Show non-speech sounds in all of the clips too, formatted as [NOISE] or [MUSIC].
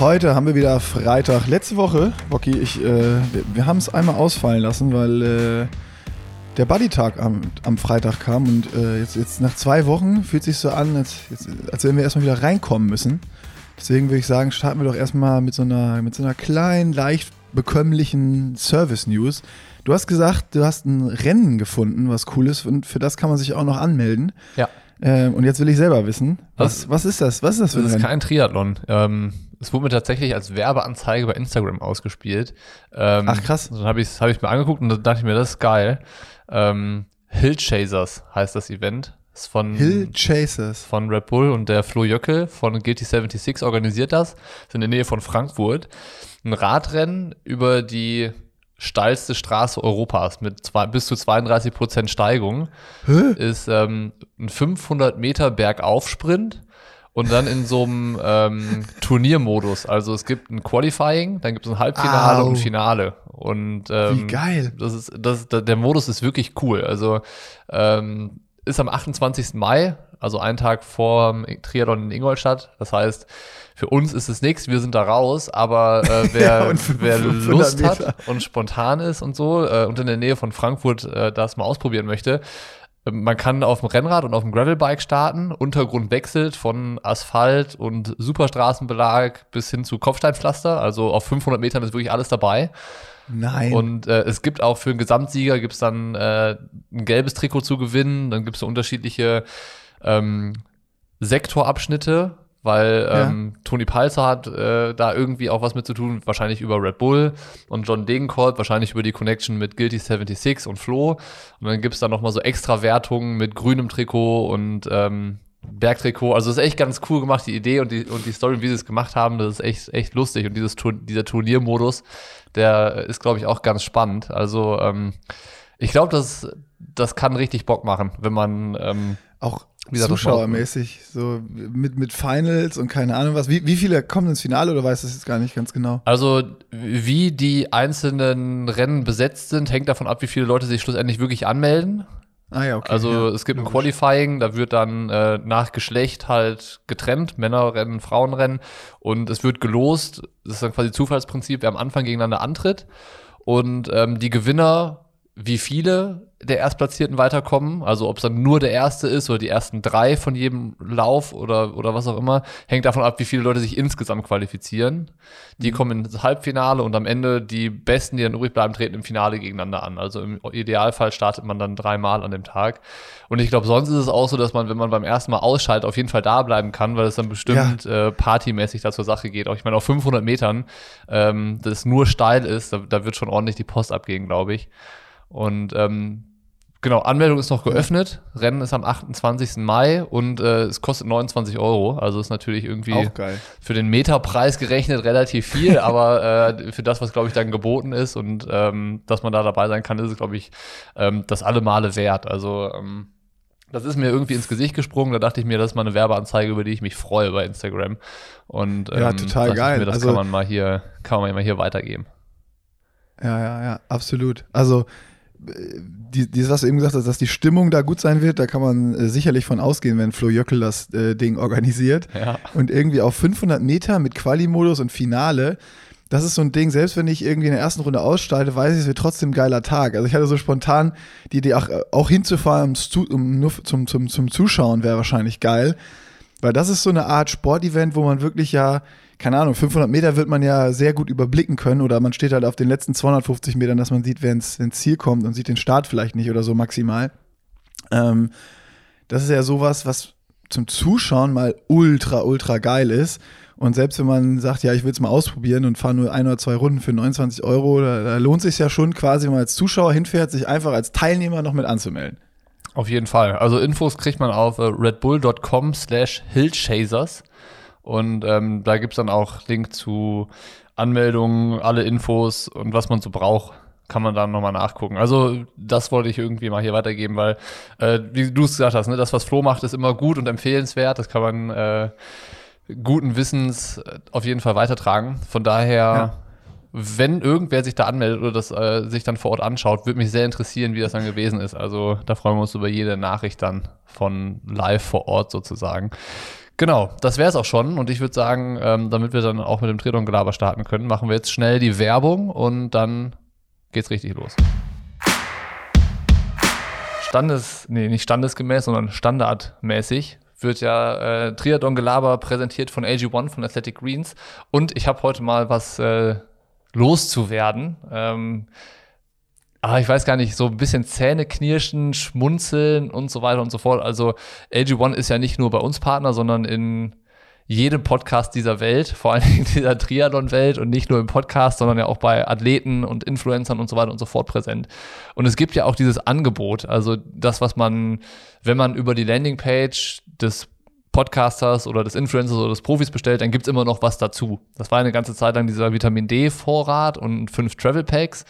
Heute haben wir wieder Freitag. Letzte Woche, Bocky, ich, äh, wir, wir haben es einmal ausfallen lassen, weil äh, der Buddy-Tag am, am Freitag kam und äh, jetzt, jetzt nach zwei Wochen fühlt sich so an, als, jetzt, als wenn wir erstmal wieder reinkommen müssen. Deswegen würde ich sagen, starten wir doch erstmal mit so einer, mit so einer kleinen, leicht bekömmlichen Service-News. Du hast gesagt, du hast ein Rennen gefunden, was cool ist und für das kann man sich auch noch anmelden. Ja. Ähm, und jetzt will ich selber wissen, was, was ist das? Was ist das für ein Das ist Rennen? kein Triathlon. Ähm, es wurde mir tatsächlich als Werbeanzeige bei Instagram ausgespielt. Ähm, Ach, krass. Dann habe ich es hab ich mir angeguckt und dann dachte ich mir, das ist geil. Ähm, Hill Chasers heißt das Event. Ist von, Hill Chasers. von Red Bull und der Flo Jöckel von Guilty 76 organisiert das. Ist in der Nähe von Frankfurt. Ein Radrennen über die steilste Straße Europas mit zwei, bis zu 32 Prozent Steigung. Hä? Ist ähm, ein 500 Meter Bergaufsprint und dann in so einem ähm, [LAUGHS] Turniermodus. Also es gibt ein Qualifying, dann gibt es ein Halbfinale Au. und ein Finale. Und ähm, Wie geil. das ist, das, da- der Modus ist wirklich cool. Also ähm, ist am 28. Mai, also einen Tag vor Triathlon in Ingolstadt. Das heißt, für uns ist es nichts, wir sind da raus, aber äh, [LAUGHS] wer, Ja, wer 500 Lust Meter. hat und spontan ist und so äh, und in der Nähe von Frankfurt äh, das mal ausprobieren möchte, äh, man kann auf dem Rennrad und auf dem Gravelbike starten. Untergrund wechselt von Asphalt und Superstraßenbelag bis hin zu Kopfsteinpflaster. Also auf 500 Metern ist wirklich alles dabei. Nein. Und äh, es gibt auch für einen Gesamtsieger gibt's dann äh, ein gelbes Trikot zu gewinnen. Dann gibt's so unterschiedliche ähm, Sektorabschnitte, weil Ja. ähm, Toni Palzer hat äh, da irgendwie auch was mit zu tun, wahrscheinlich über Red Bull und John Degenkolb, wahrscheinlich über die Connection mit Guilty 76 und Flo. Und dann gibt's da nochmal so extra Wertungen mit grünem Trikot und ähm, Bergtrikot. Also ist echt ganz cool gemacht, die Idee und die, und die Story, wie sie es gemacht haben, das ist echt, echt lustig. Und dieses, dieser Turniermodus, der ist, glaube ich, auch ganz spannend. Also ähm, ich glaube, das, das kann richtig Bock machen, wenn man ähm, auch zuschauermäßig, so mit, mit Finals und keine Ahnung was. Wie, wie viele kommen ins Finale oder weißt du das jetzt gar nicht ganz genau? Also, wie die einzelnen Rennen besetzt sind, hängt davon ab, wie viele Leute sich schlussendlich wirklich anmelden. Ah ja, okay. Also, ja, es gibt ein logisch. Qualifying, da wird dann äh, nach Geschlecht halt getrennt, Männerrennen, Frauenrennen und es wird gelost, das ist dann quasi Zufallsprinzip, wer am Anfang gegeneinander antritt und ähm, die Gewinner, wie viele der Erstplatzierten weiterkommen, also ob es dann nur der Erste ist oder die ersten drei von jedem Lauf oder, oder was auch immer, hängt davon ab, wie viele Leute sich insgesamt qualifizieren. Die Mhm. kommen ins Halbfinale und am Ende die Besten, die dann übrig bleiben, treten im Finale gegeneinander an. Also im Idealfall startet man dann dreimal an dem Tag. Und ich glaube, sonst ist es auch so, dass man, wenn man beim ersten Mal ausschaltet, auf jeden Fall da bleiben kann, weil es dann bestimmt äh, partymäßig da zur Sache geht. Auch ich meine, auf 500 Metern, ähm, das nur steil ist, da, da wird schon ordentlich die Post abgehen, glaube ich. Und ähm, genau, Anmeldung ist noch geöffnet. Rennen ist am 28. Mai und äh, es kostet 29 Euro. Also ist natürlich irgendwie für den Meterpreis gerechnet relativ viel, [LAUGHS] aber äh, für das, was glaube ich dann geboten ist und ähm, dass man da dabei sein kann, ist es glaube ich ähm, das alle Male wert. Also ähm, das ist mir irgendwie ins Gesicht gesprungen. Da dachte ich mir, das ist mal eine Werbeanzeige, über die ich mich freue bei Instagram. Und ähm, Ja, total geil. Mir, das Also- kann man mal hier, kann man mal hier weitergeben. Ja, ja, ja, absolut. Also, die, die, was du eben gesagt hast, dass die Stimmung da gut sein wird, da kann man äh, sicherlich von ausgehen, wenn Flo Jöckel das äh, Ding organisiert. Ja. Und irgendwie auf 500 Meter mit Quali-Modus und Finale, das ist so ein Ding, selbst wenn ich irgendwie in der ersten Runde aussteige, weiß ich, es wird trotzdem ein geiler Tag. Also ich hatte so spontan die Idee, auch, auch hinzufahren, Zu- um, nur zum, zum, zum Zuschauen wäre wahrscheinlich geil. Weil das ist so eine Art Sportevent, wo man wirklich ja, keine Ahnung, 500 Meter wird man ja sehr gut überblicken können oder man steht halt auf den letzten 250 Metern, dass man sieht, wer ins, ins Ziel kommt und sieht den Start vielleicht nicht oder so maximal. Ähm, das ist ja sowas, was zum Zuschauen mal ultra, ultra geil ist. Und selbst wenn man sagt, ja, ich will es mal ausprobieren und fahre nur ein oder zwei Runden für 29 Euro, da, da lohnt sich ja schon quasi, wenn man als Zuschauer hinfährt, sich einfach als Teilnehmer noch mit anzumelden. Auf jeden Fall. Also Infos kriegt man auf äh, redbull.com slash hillchasers und ähm, da gibt's dann auch Link zu Anmeldungen, alle Infos und was man so braucht, kann man dann nochmal nachgucken. Also das wollte ich irgendwie mal hier weitergeben, weil, äh, wie du es gesagt hast, ne, das, was Flo macht, ist immer gut und empfehlenswert. Das kann man äh, guten Wissens äh, auf jeden Fall weitertragen. Von daher wenn irgendwer sich da anmeldet oder das äh, sich dann vor Ort anschaut, würde mich sehr interessieren, wie das dann gewesen ist. Also da freuen wir uns über jede Nachricht dann von live vor Ort sozusagen. Genau, das wäre es auch schon. Und ich würde sagen, ähm, damit wir dann auch mit dem Triathlon-Gelaber starten können, machen wir jetzt schnell die Werbung und dann geht's richtig los. Standes, nee, nicht standesgemäß, sondern standardmäßig wird ja äh, Triathlon-Gelaber präsentiert von AG1, von Athletic Greens. Und ich habe heute mal was äh, loszuwerden. Ähm, aber ich weiß gar nicht, so ein bisschen Zähne knirschen, schmunzeln und so weiter und so fort. Also AG1 ist ja nicht nur bei uns Partner, sondern in jedem Podcast dieser Welt, vor allem in dieser Triathlon-Welt und nicht nur im Podcast, sondern ja auch bei Athleten und Influencern und so weiter und so fort präsent. Und es gibt ja auch dieses Angebot, also das, was man, wenn man über die Landingpage des Podcasters oder des Influencers oder des Profis bestellt, dann gibt es immer noch was dazu. Das war eine ganze Zeit lang dieser Vitamin D-Vorrat und fünf Travel Packs.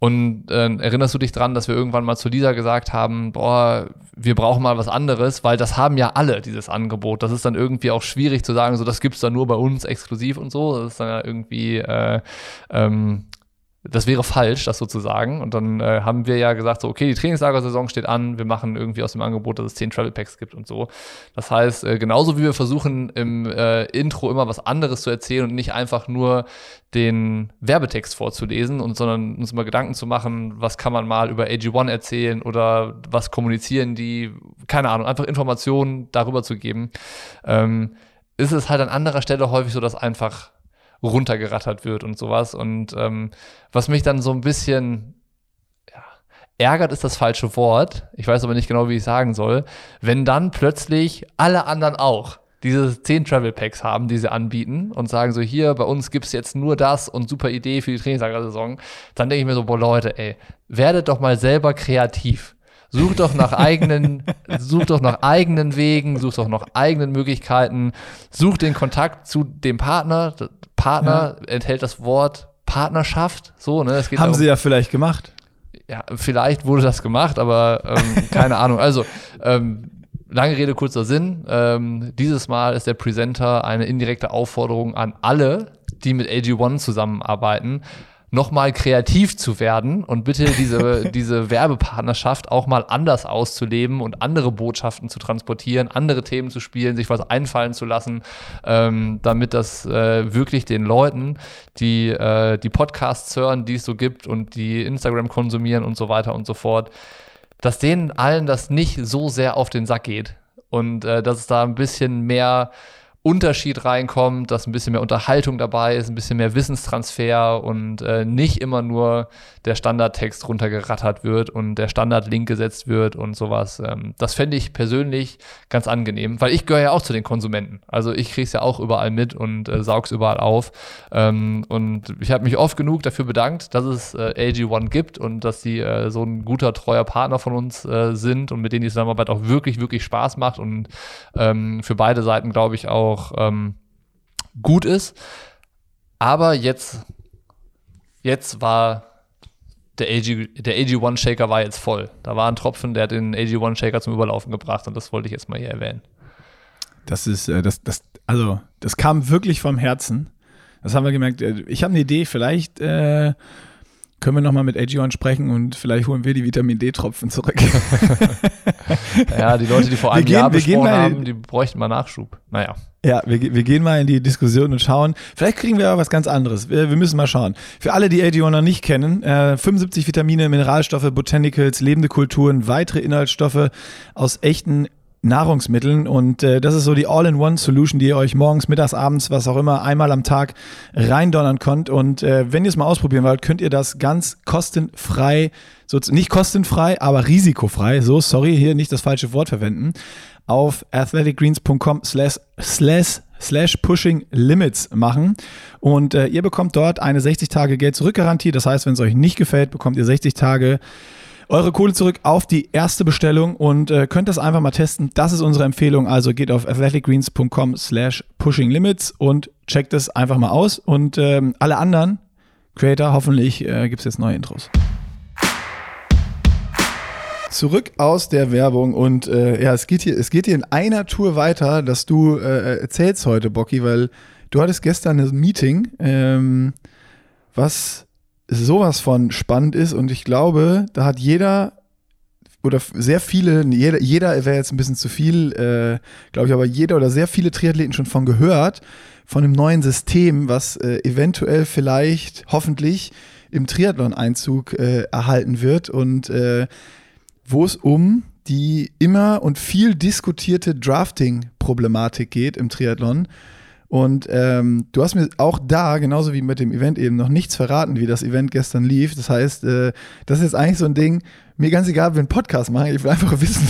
Und äh, erinnerst du dich dran, dass wir irgendwann mal zu Lisa gesagt haben, boah, wir brauchen mal was anderes, weil das haben ja alle, dieses Angebot. Das ist dann irgendwie auch schwierig zu sagen, so das gibt's dann nur bei uns exklusiv und so. Das ist dann ja irgendwie äh, ähm, das wäre falsch, das sozusagen. Und dann äh, haben wir ja gesagt, so, okay, die Trainingslagersaison steht an, wir machen irgendwie aus dem Angebot, dass es zehn Travel Packs gibt und so. Das heißt, äh, genauso wie wir versuchen, im äh, Intro immer was anderes zu erzählen und nicht einfach nur den Werbetext vorzulesen und sondern uns mal Gedanken zu machen, was kann man mal über AG1 erzählen oder was kommunizieren die, keine Ahnung, einfach Informationen darüber zu geben, ähm, ist es halt an anderer Stelle häufig so, dass einfach runtergerattert wird und sowas. Und ähm, was mich dann so ein bisschen ärgert, ist das falsche Wort. Ich weiß aber nicht genau, wie ich sagen soll. Wenn dann plötzlich alle anderen auch diese zehn Travel Packs haben, die sie anbieten und sagen so, hier, bei uns gibt's jetzt nur das und super Idee für die Trainingslagersaison, dann denke ich mir so, boah Leute, ey, werdet doch mal selber kreativ. Sucht doch nach eigenen, sucht doch nach eigenen Wegen, sucht doch nach eigenen Möglichkeiten, sucht den Kontakt zu dem Partner. Partner ja. enthält das Wort Partnerschaft. So, ne? Haben darum, sie ja vielleicht gemacht. Ja, vielleicht wurde das gemacht, aber ähm, keine Ahnung. Also, ähm, lange Rede, kurzer Sinn. Ähm, dieses Mal ist der Presenter eine indirekte Aufforderung an alle, die mit AG1 zusammenarbeiten, nochmal kreativ zu werden und bitte diese, [LAUGHS] diese Werbepartnerschaft auch mal anders auszuleben und andere Botschaften zu transportieren, andere Themen zu spielen, sich was einfallen zu lassen, ähm, damit das äh, wirklich den Leuten, die äh, die Podcasts hören, die es so gibt und die Instagram konsumieren und so weiter und so fort, dass denen allen das nicht so sehr auf den Sack geht. Und äh, dass es da ein bisschen mehr Unterschied reinkommt, dass ein bisschen mehr Unterhaltung dabei ist, ein bisschen mehr Wissenstransfer und äh, nicht immer nur der Standardtext runtergerattert wird und der Standardlink gesetzt wird und sowas. Ähm, das fände ich persönlich ganz angenehm, weil ich gehöre ja auch zu den Konsumenten. Also ich kriege es ja auch überall mit und äh, saug's überall auf. Ähm, und ich habe mich oft genug dafür bedankt, dass es äh, AG1 gibt und dass die äh, so ein guter, treuer Partner von uns äh, sind und mit denen die Zusammenarbeit auch wirklich, wirklich Spaß macht und ähm, für beide Seiten, glaube ich, auch auch ähm, gut ist. Aber jetzt, jetzt war der, AG, der AG1 Shaker war jetzt voll. Da war ein Tropfen, der hat den AG1 Shaker zum Überlaufen gebracht und das wollte ich jetzt mal hier erwähnen. Das ist, äh, das, das, also, das kam wirklich vom Herzen. Das haben wir gemerkt. Äh, ich habe eine Idee, vielleicht äh, können wir nochmal mit AG1 sprechen und vielleicht holen wir die Vitamin D-Tropfen zurück. [LAUGHS] ja, die Leute, die vor einem gehen, Jahr besprochen haben, die bräuchten mal Nachschub. Naja. Ja, wir, wir gehen mal in die Diskussion und schauen. Vielleicht kriegen wir aber was ganz anderes. Wir, wir müssen mal schauen. Für alle, die AG1 noch nicht kennen, äh, 75 Vitamine, Mineralstoffe, Botanicals, lebende Kulturen, weitere Inhaltsstoffe aus echten Nahrungsmitteln und äh, das ist so die All-in-One-Solution, die ihr euch morgens, mittags, abends, was auch immer, einmal am Tag reindonnern könnt. Und äh, wenn ihr es mal ausprobieren wollt, könnt ihr das ganz kostenfrei, so, nicht kostenfrei, aber risikofrei, so, sorry, hier nicht das falsche Wort verwenden, auf athleticgreens.com slash slash slash pushing limits machen und äh, ihr bekommt dort eine 60 Tage Geld zurückgarantie. Das heißt, wenn es euch nicht gefällt, bekommt ihr 60 Tage eure Kohle zurück auf die erste Bestellung und äh, könnt das einfach mal testen. Das ist unsere Empfehlung. Also geht auf athleticgreens.com slash pushinglimits und checkt es einfach mal aus. Und ähm, alle anderen Creator, hoffentlich äh, gibt es jetzt neue Intros. Zurück aus der Werbung und äh, ja, es geht hier, es geht hier in einer Tour weiter, dass du äh, erzählst heute, Bocky, weil du hattest gestern ein Meeting ähm, was sowas von spannend ist und ich glaube, da hat jeder oder sehr viele, jeder, jeder wäre jetzt ein bisschen zu viel, äh, glaube ich, aber jeder oder sehr viele Triathleten schon von gehört, von einem neuen System, was äh, eventuell vielleicht, hoffentlich im Triathlon-Einzug äh, erhalten wird und äh, wo es um die immer und viel diskutierte Drafting-Problematik geht im Triathlon. Und ähm, du hast mir auch da, genauso wie mit dem Event eben, noch nichts verraten, wie das Event gestern lief. Das heißt, äh, das ist jetzt eigentlich so ein Ding, mir ganz egal, einen Podcast machen, ich will einfach [LAUGHS] wissen,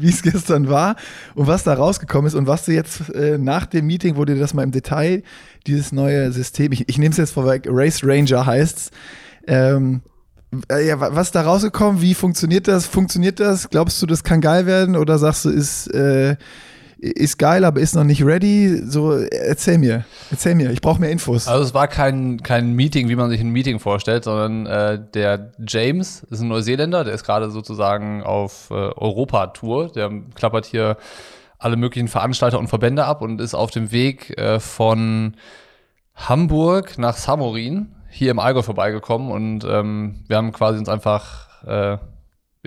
wie es gestern war und was da rausgekommen ist und was du jetzt äh, nach dem Meeting, wo dir das mal im Detail, dieses neue System, ich, ich nehme es jetzt vorweg, Race Ranger heißt ähm, äh, ja, was da rausgekommen? Wie funktioniert das? Funktioniert das? Glaubst du, das kann geil werden? Oder sagst du, ist, äh, ist geil, aber ist noch nicht ready. So, erzähl mir, erzähl mir, ich brauche mehr Infos. Also es war kein, kein Meeting, wie man sich ein Meeting vorstellt, sondern äh, der James ist ein Neuseeländer, der ist gerade sozusagen auf äh, Europa-Tour, der klappert hier alle möglichen Veranstalter und Verbände ab und ist auf dem Weg äh, von Hamburg nach Samorin hier im Allgäu vorbeigekommen und ähm, wir haben quasi uns einfach äh,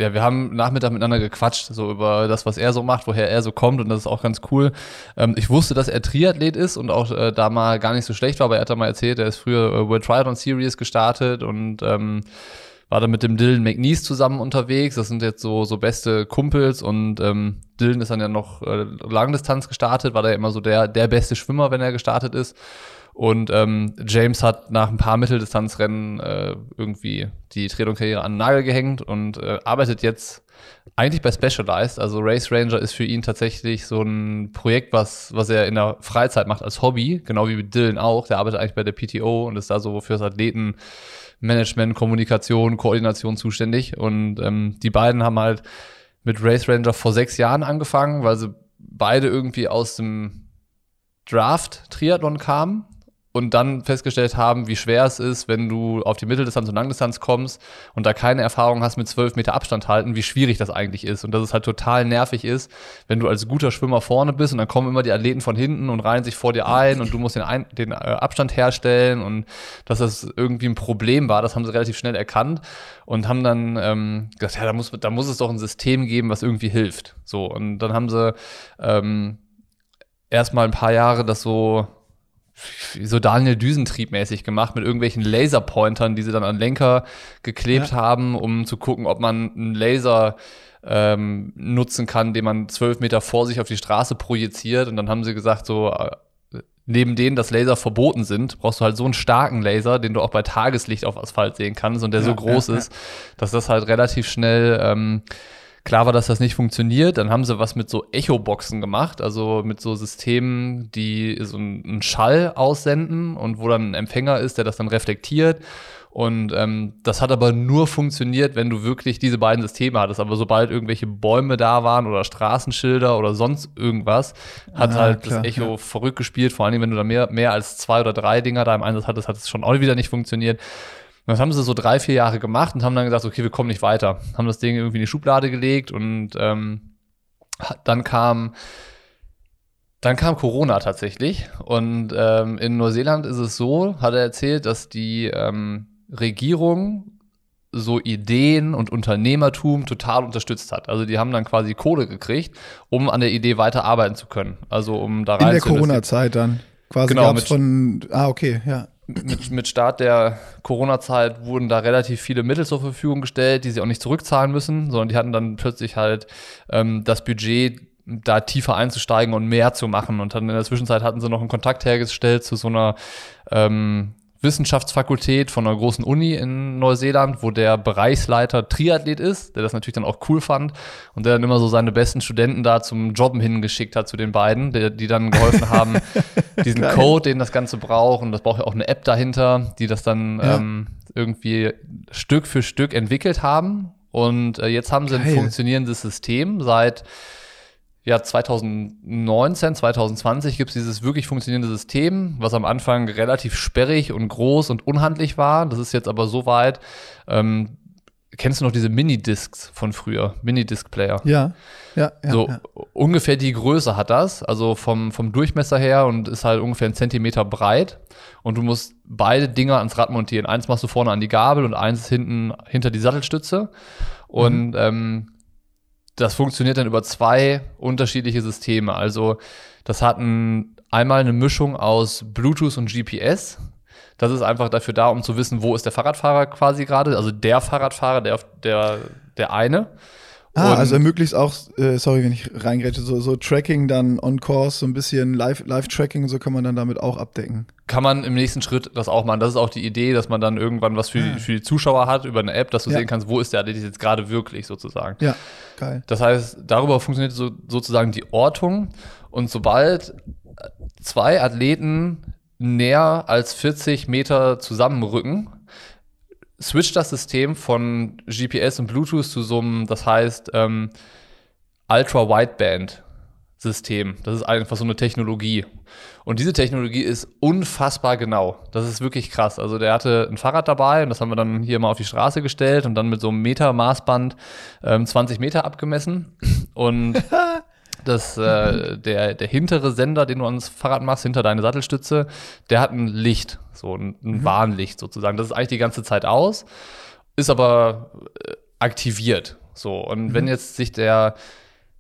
ja, wir haben Nachmittag miteinander gequatscht, so über das, was er so macht, woher er so kommt und das ist auch ganz cool. Ähm, ich wusste, dass er Triathlet ist und auch äh, da mal gar nicht so schlecht war, aber er hat da mal erzählt, er ist früher äh, World Triathlon Series gestartet und ähm, war da mit dem Dylan McNeese zusammen unterwegs. Das sind jetzt so, so beste Kumpels und ähm, Dylan ist dann ja noch äh, Langdistanz gestartet, war da ja immer so der, der beste Schwimmer, wenn er gestartet ist. Und ähm, James hat nach ein paar Mitteldistanzrennen äh, irgendwie die Triathlon-Karriere an den Nagel gehängt und äh, arbeitet jetzt eigentlich bei Specialized. Also Race Ranger ist für ihn tatsächlich so ein Projekt, was, was er in der Freizeit macht als Hobby, genau wie mit Dylan auch. Der arbeitet eigentlich bei der PTO und ist da so für das Athletenmanagement, Kommunikation, Koordination zuständig. Und ähm, die beiden haben halt mit Race Ranger vor sechs Jahren angefangen, weil sie beide irgendwie aus dem Draft Triathlon kamen und dann festgestellt haben, wie schwer es ist, wenn du auf die Mitteldistanz und Langdistanz kommst und da keine Erfahrung hast mit zwölf Meter Abstand halten, wie schwierig das eigentlich ist und dass es halt total nervig ist, wenn du als guter Schwimmer vorne bist und dann kommen immer die Athleten von hinten und reihen sich vor dir ein und du musst den, ein den äh, Abstand herstellen und dass das irgendwie ein Problem war, das haben sie relativ schnell erkannt und haben dann ähm, gesagt, ja, da muss, da muss es doch ein System geben, was irgendwie hilft. So und dann haben sie ähm, erstmal ein paar Jahre das so so Daniel Düsentrieb-mäßig gemacht mit irgendwelchen Laserpointern, die sie dann an Lenker geklebt ja. haben, um zu gucken, ob man einen Laser ähm, nutzen kann, den man zwölf Meter vor sich auf die Straße projiziert. Und dann haben sie gesagt, so äh, neben denen, dass Laser verboten sind, brauchst du halt so einen starken Laser, den du auch bei Tageslicht auf Asphalt sehen kannst und der ja, so groß ja, ist, dass das halt relativ schnell ähm, Klar war, dass das nicht funktioniert. Dann haben sie was mit so Echo-Boxen gemacht, also mit so Systemen, die so einen Schall aussenden und wo dann ein Empfänger ist, der das dann reflektiert. Und ähm, das hat aber nur funktioniert, wenn du wirklich diese beiden Systeme hattest. Aber sobald irgendwelche Bäume da waren oder Straßenschilder oder sonst irgendwas, hat ah, halt klar, das Echo ja. verrückt gespielt. Vor allem, wenn du da mehr, mehr als zwei oder drei Dinger da im Einsatz hattest, hat es schon auch wieder nicht funktioniert. Und das haben sie so drei, vier Jahre gemacht und haben dann gesagt, okay, wir kommen nicht weiter. Haben das Ding irgendwie in die Schublade gelegt und ähm, dann kam dann kam Corona tatsächlich. Und ähm, in Neuseeland ist es so, hat er erzählt, dass die ähm, Regierung so Ideen und Unternehmertum total unterstützt hat. Also die haben dann quasi Kohle gekriegt, um an der Idee weiter arbeiten zu können. Also um da rein In der Corona-Zeit dann. Quasi genau, mit, von, ah, okay, ja mit, mit Start der Corona-Zeit wurden da relativ viele Mittel zur Verfügung gestellt, die sie auch nicht zurückzahlen müssen, sondern die hatten dann plötzlich halt ähm, das Budget, da tiefer einzusteigen und mehr zu machen. Und dann in der Zwischenzeit hatten sie noch einen Kontakt hergestellt zu so einer ähm, Wissenschaftsfakultät von einer großen Uni in Neuseeland, wo der Bereichsleiter Triathlet ist, der das natürlich dann auch cool fand und der dann immer so seine besten Studenten da zum Jobben hingeschickt hat zu den beiden, der, die dann geholfen haben, [LAUGHS] diesen Code, den das Ganze braucht und das braucht ja auch eine App dahinter, die das dann ja. ähm, irgendwie Stück für Stück entwickelt haben und äh, jetzt haben sie Geil. ein funktionierendes System seit ja, 2019, 2020 gibt es dieses wirklich funktionierende System, was am Anfang relativ sperrig und groß und unhandlich war. Das ist jetzt aber so weit, ähm, kennst du noch diese Minidiscs von früher? Minidisc-Player? Ja, ja, ja. so ja. ungefähr die Größe hat das, also vom, vom Durchmesser her und ist halt ungefähr einen Zentimeter breit. Und du musst beide Dinger ans Rad montieren. Eins machst du vorne an die Gabel und eins hinten hinter die Sattelstütze. Und Mhm. ähm, das funktioniert dann über zwei unterschiedliche Systeme. Also das hat ein, einmal eine Mischung aus Bluetooth und GPS. Das ist einfach dafür da, um zu wissen, wo ist der Fahrradfahrer quasi gerade. Also der Fahrradfahrer, der, der, der eine. Ah, Und- also ermöglicht auch, äh, sorry, wenn ich reingrätsche, so, so Tracking dann on Course, so ein bisschen Live- Live-Tracking so kann man dann damit auch abdecken. kann man im nächsten Schritt das auch machen. Das ist auch die Idee, dass man dann irgendwann was für, Ah. für die Zuschauer hat über eine App, dass du Ja. sehen kannst, wo ist der Athlet jetzt gerade wirklich sozusagen. Ja, geil. Das heißt, darüber funktioniert so, sozusagen die Ortung. Und sobald zwei Athleten näher als 40 Meter zusammenrücken, switcht das System von GPS und Bluetooth zu so einem, das heißt, ähm, Ultra-Wideband-System. Das ist einfach so eine Technologie. Und diese Technologie ist unfassbar genau. Das ist wirklich krass. Also der hatte ein Fahrrad dabei und das haben wir dann hier mal auf die Straße gestellt und dann mit so einem Meter-Maßband ähm, 20 Meter abgemessen. Und [LAUGHS] das, äh, der, der hintere Sender, den du ans Fahrrad machst, hinter deine Sattelstütze, der hat ein Licht, so ein, ein Warnlicht sozusagen. Das ist eigentlich die ganze Zeit aus, ist aber äh, aktiviert. So, und wenn jetzt sich der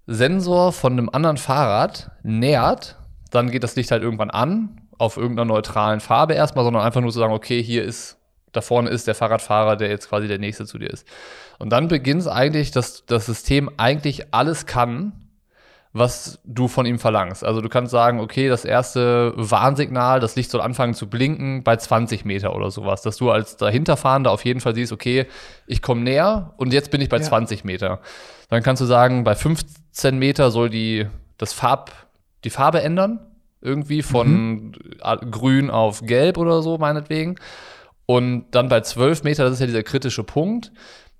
Sensor von einem anderen Fahrrad nähert, dann geht das Licht halt irgendwann an, auf irgendeiner neutralen Farbe erstmal, sondern einfach nur zu sagen, okay, hier ist, da vorne ist der Fahrradfahrer, der jetzt quasi der nächste zu dir ist. Und dann beginnt es eigentlich, dass das System eigentlich alles kann, was du von ihm verlangst. Also du kannst sagen, okay, das erste Warnsignal, das Licht soll anfangen zu blinken bei 20 Meter oder sowas, dass du als dahinterfahrender auf jeden Fall siehst, okay, ich komme näher und jetzt bin ich bei Ja. 20 Meter. Dann kannst du sagen, bei 15 Meter soll die, das Farb, die Farbe ändern, irgendwie von äh, grün auf gelb oder so, meinetwegen. Und dann bei 12 Meter, das ist ja dieser kritische Punkt,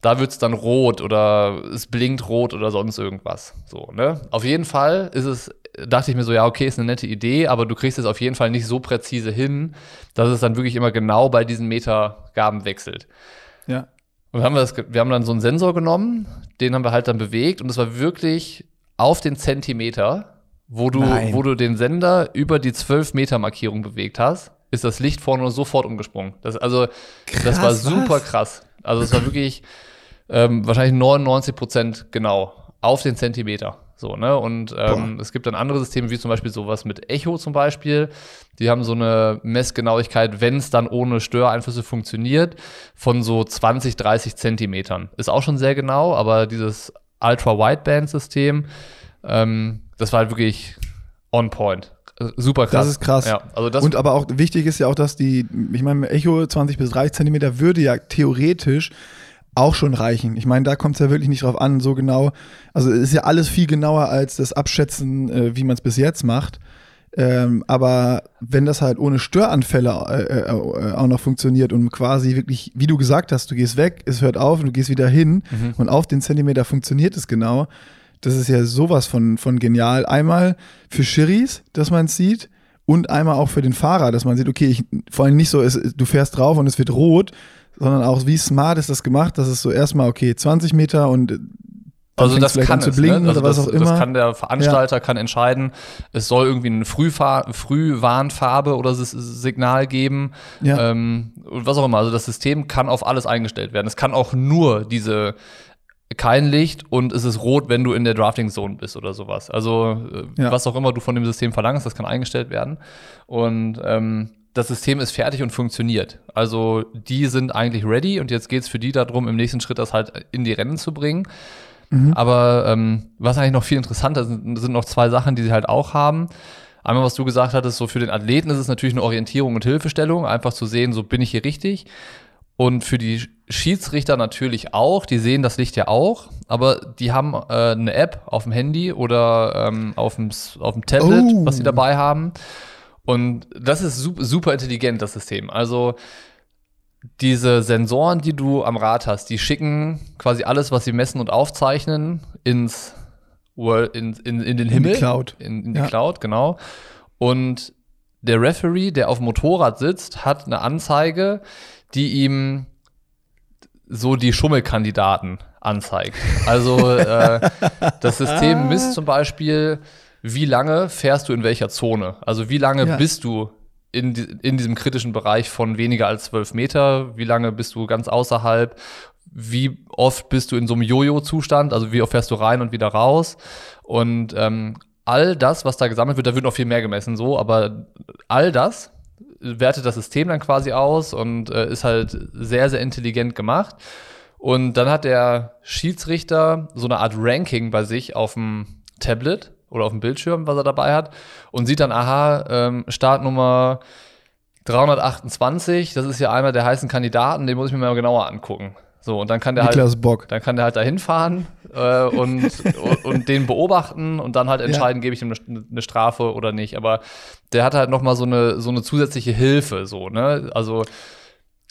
da wird es dann rot oder es blinkt rot oder sonst irgendwas. So, ne? Auf jeden Fall ist es, dachte ich mir so, ja, okay, ist eine nette Idee, aber du kriegst es auf jeden Fall nicht so präzise hin, dass es dann wirklich immer genau bei diesen Metergaben wechselt. Ja. Und haben wir, das, wir haben dann so einen Sensor genommen, den haben wir halt dann bewegt und es war wirklich auf den Zentimeter, wo du, Nein. wo du den Sender über die 12 Meter Markierung bewegt hast, ist das Licht vorne sofort umgesprungen. Das, also, das war Krass, super was? krass. Also es war wirklich ähm, wahrscheinlich 99 Prozent genau auf den Zentimeter. So, ne? Und ähm, es gibt dann andere Systeme, wie zum Beispiel sowas mit Echo zum Beispiel. Die haben so eine Messgenauigkeit, wenn es dann ohne Störeinflüsse funktioniert, von so 20, 30 Zentimetern. Ist auch schon sehr genau, aber dieses Ultra-Wideband-System, ähm, das war halt wirklich on point. Äh, Super krass. Das ist krass. Ja, also das und aber auch wichtig ist ja auch, dass die, ich meine, Echo 20 bis 30 Zentimeter würde ja theoretisch auch schon reichen. Ich meine, da kommt es ja wirklich nicht drauf an, so genau. Also es ist ja alles viel genauer als das Abschätzen, äh, wie man es bis jetzt macht. Ähm, aber wenn das halt ohne Störanfälle äh, äh, äh, auch noch funktioniert und quasi wirklich, wie du gesagt hast, du gehst weg, es hört auf und du gehst wieder hin Mhm. und auf den Zentimeter funktioniert es genau. Das ist ja sowas von, von genial. Einmal für Schiris, dass man es sieht, und einmal auch für den Fahrer, dass man sieht, okay, ich, vor allem nicht so, es, du fährst drauf und es wird rot, sondern auch, wie smart ist das gemacht, dass es so erstmal, okay, 20 Meter und äh, Also das kann es, blinken ne? also das. Das kann der Veranstalter kann entscheiden. Es soll irgendwie eine Frühfahr Frühwarnfarbe oder S Signal geben Ja. ähm, und was auch immer. Also das System kann auf alles eingestellt werden. Es kann auch nur diese kein Licht und es ist rot, wenn du in der Drafting Zone bist oder sowas. Also äh, Ja. was auch immer du von dem System verlangst, das kann eingestellt werden. Und ähm, das System ist fertig und funktioniert. Also die sind eigentlich ready und jetzt geht es für die darum, im nächsten Schritt das halt in die Rennen zu bringen. Aber ähm, was eigentlich noch viel interessanter sind, sind noch zwei Sachen, die sie halt auch haben. Einmal, was du gesagt hattest, so für den Athleten ist es natürlich eine Orientierung und Hilfestellung, einfach zu sehen, so bin ich hier richtig. Und für die Schiedsrichter natürlich auch, die sehen das Licht ja auch, aber die haben äh, eine App auf dem Handy oder ähm, auf, dem, S- auf dem Tablet, Oh. was sie dabei haben. Und das ist super, intelligent, das System. Also diese Sensoren, die du am Rad hast, die schicken quasi alles, was sie messen und aufzeichnen, ins World, in, in, in den die Himmel. Cloud. In, in die Ja. Cloud, genau. Und der Referee, der auf dem Motorrad sitzt, hat eine Anzeige, die ihm so die Schummelkandidaten anzeigt. Also [LAUGHS] äh, das System misst zum Beispiel, wie lange fährst du in welcher Zone? Also wie lange ja. bist du in, in diesem kritischen Bereich von weniger als zwölf Meter? Wie lange bist du ganz außerhalb? Wie oft bist du in so einem Jojo-Zustand? Also wie oft fährst du rein und wieder raus? Und ähm, all das, was da gesammelt wird, da wird noch viel mehr gemessen, so, aber all das wertet das System dann quasi aus und äh, ist halt sehr, sehr intelligent gemacht. Und dann hat der Schiedsrichter so eine Art Ranking bei sich auf dem Tablet oder auf dem Bildschirm, was er dabei hat, und sieht dann, aha, ähm, Startnummer 328, das ist ja einer der heißen Kandidaten, den muss ich mir mal genauer angucken. So, und dann kann der Niklas halt, Bock. dann kann der halt dahin fahren äh, und, und, [LAUGHS] und, den beobachten und dann halt entscheiden, ja. gebe ich ihm eine, eine, Strafe oder nicht. Aber der hat halt noch mal so eine, so eine zusätzliche Hilfe, so, ne? Also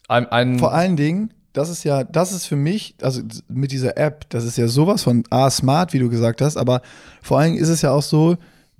ein, ein Vor allen Dingen, das ist ja, das ist für mich, also mit dieser App, das ist ja sowas von A, smart, wie du gesagt hast, aber vor allen Dingen ist es ja auch so,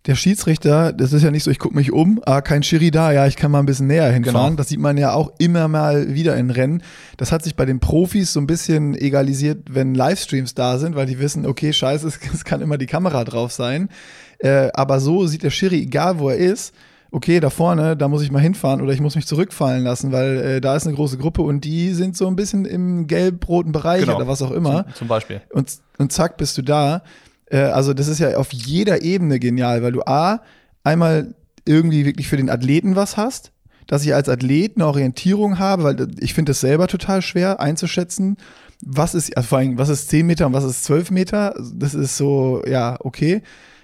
der Schiedsrichter, das ist ja nicht so, ich gucke mich um, ah, kein Schiri da, ja, ich kann mal ein bisschen näher hinfahren. Genau. Das sieht man ja auch immer mal wieder in Rennen. Das hat sich bei den Profis so ein bisschen egalisiert, wenn Livestreams da sind, weil die wissen, okay, scheiße, es, [LAUGHS] es kann immer die Kamera drauf sein. Äh, aber so sieht der Schiri, egal wo er ist, okay, da vorne, da muss ich mal hinfahren oder ich muss mich zurückfallen lassen, weil äh, da ist eine große Gruppe und die sind so ein bisschen im gelb-roten Bereich genau. oder was auch immer. Zum, zum Beispiel. Und, und zack, bist du da. Äh, also das ist ja auf jeder Ebene genial, weil du A, einmal irgendwie wirklich für den Athleten was hast, dass ich als Athlet eine Orientierung habe, weil ich finde es selber total schwer einzuschätzen, was ist, also vor allem, was ist 10 Meter und was ist 12 Meter. Das ist so, ja, okay.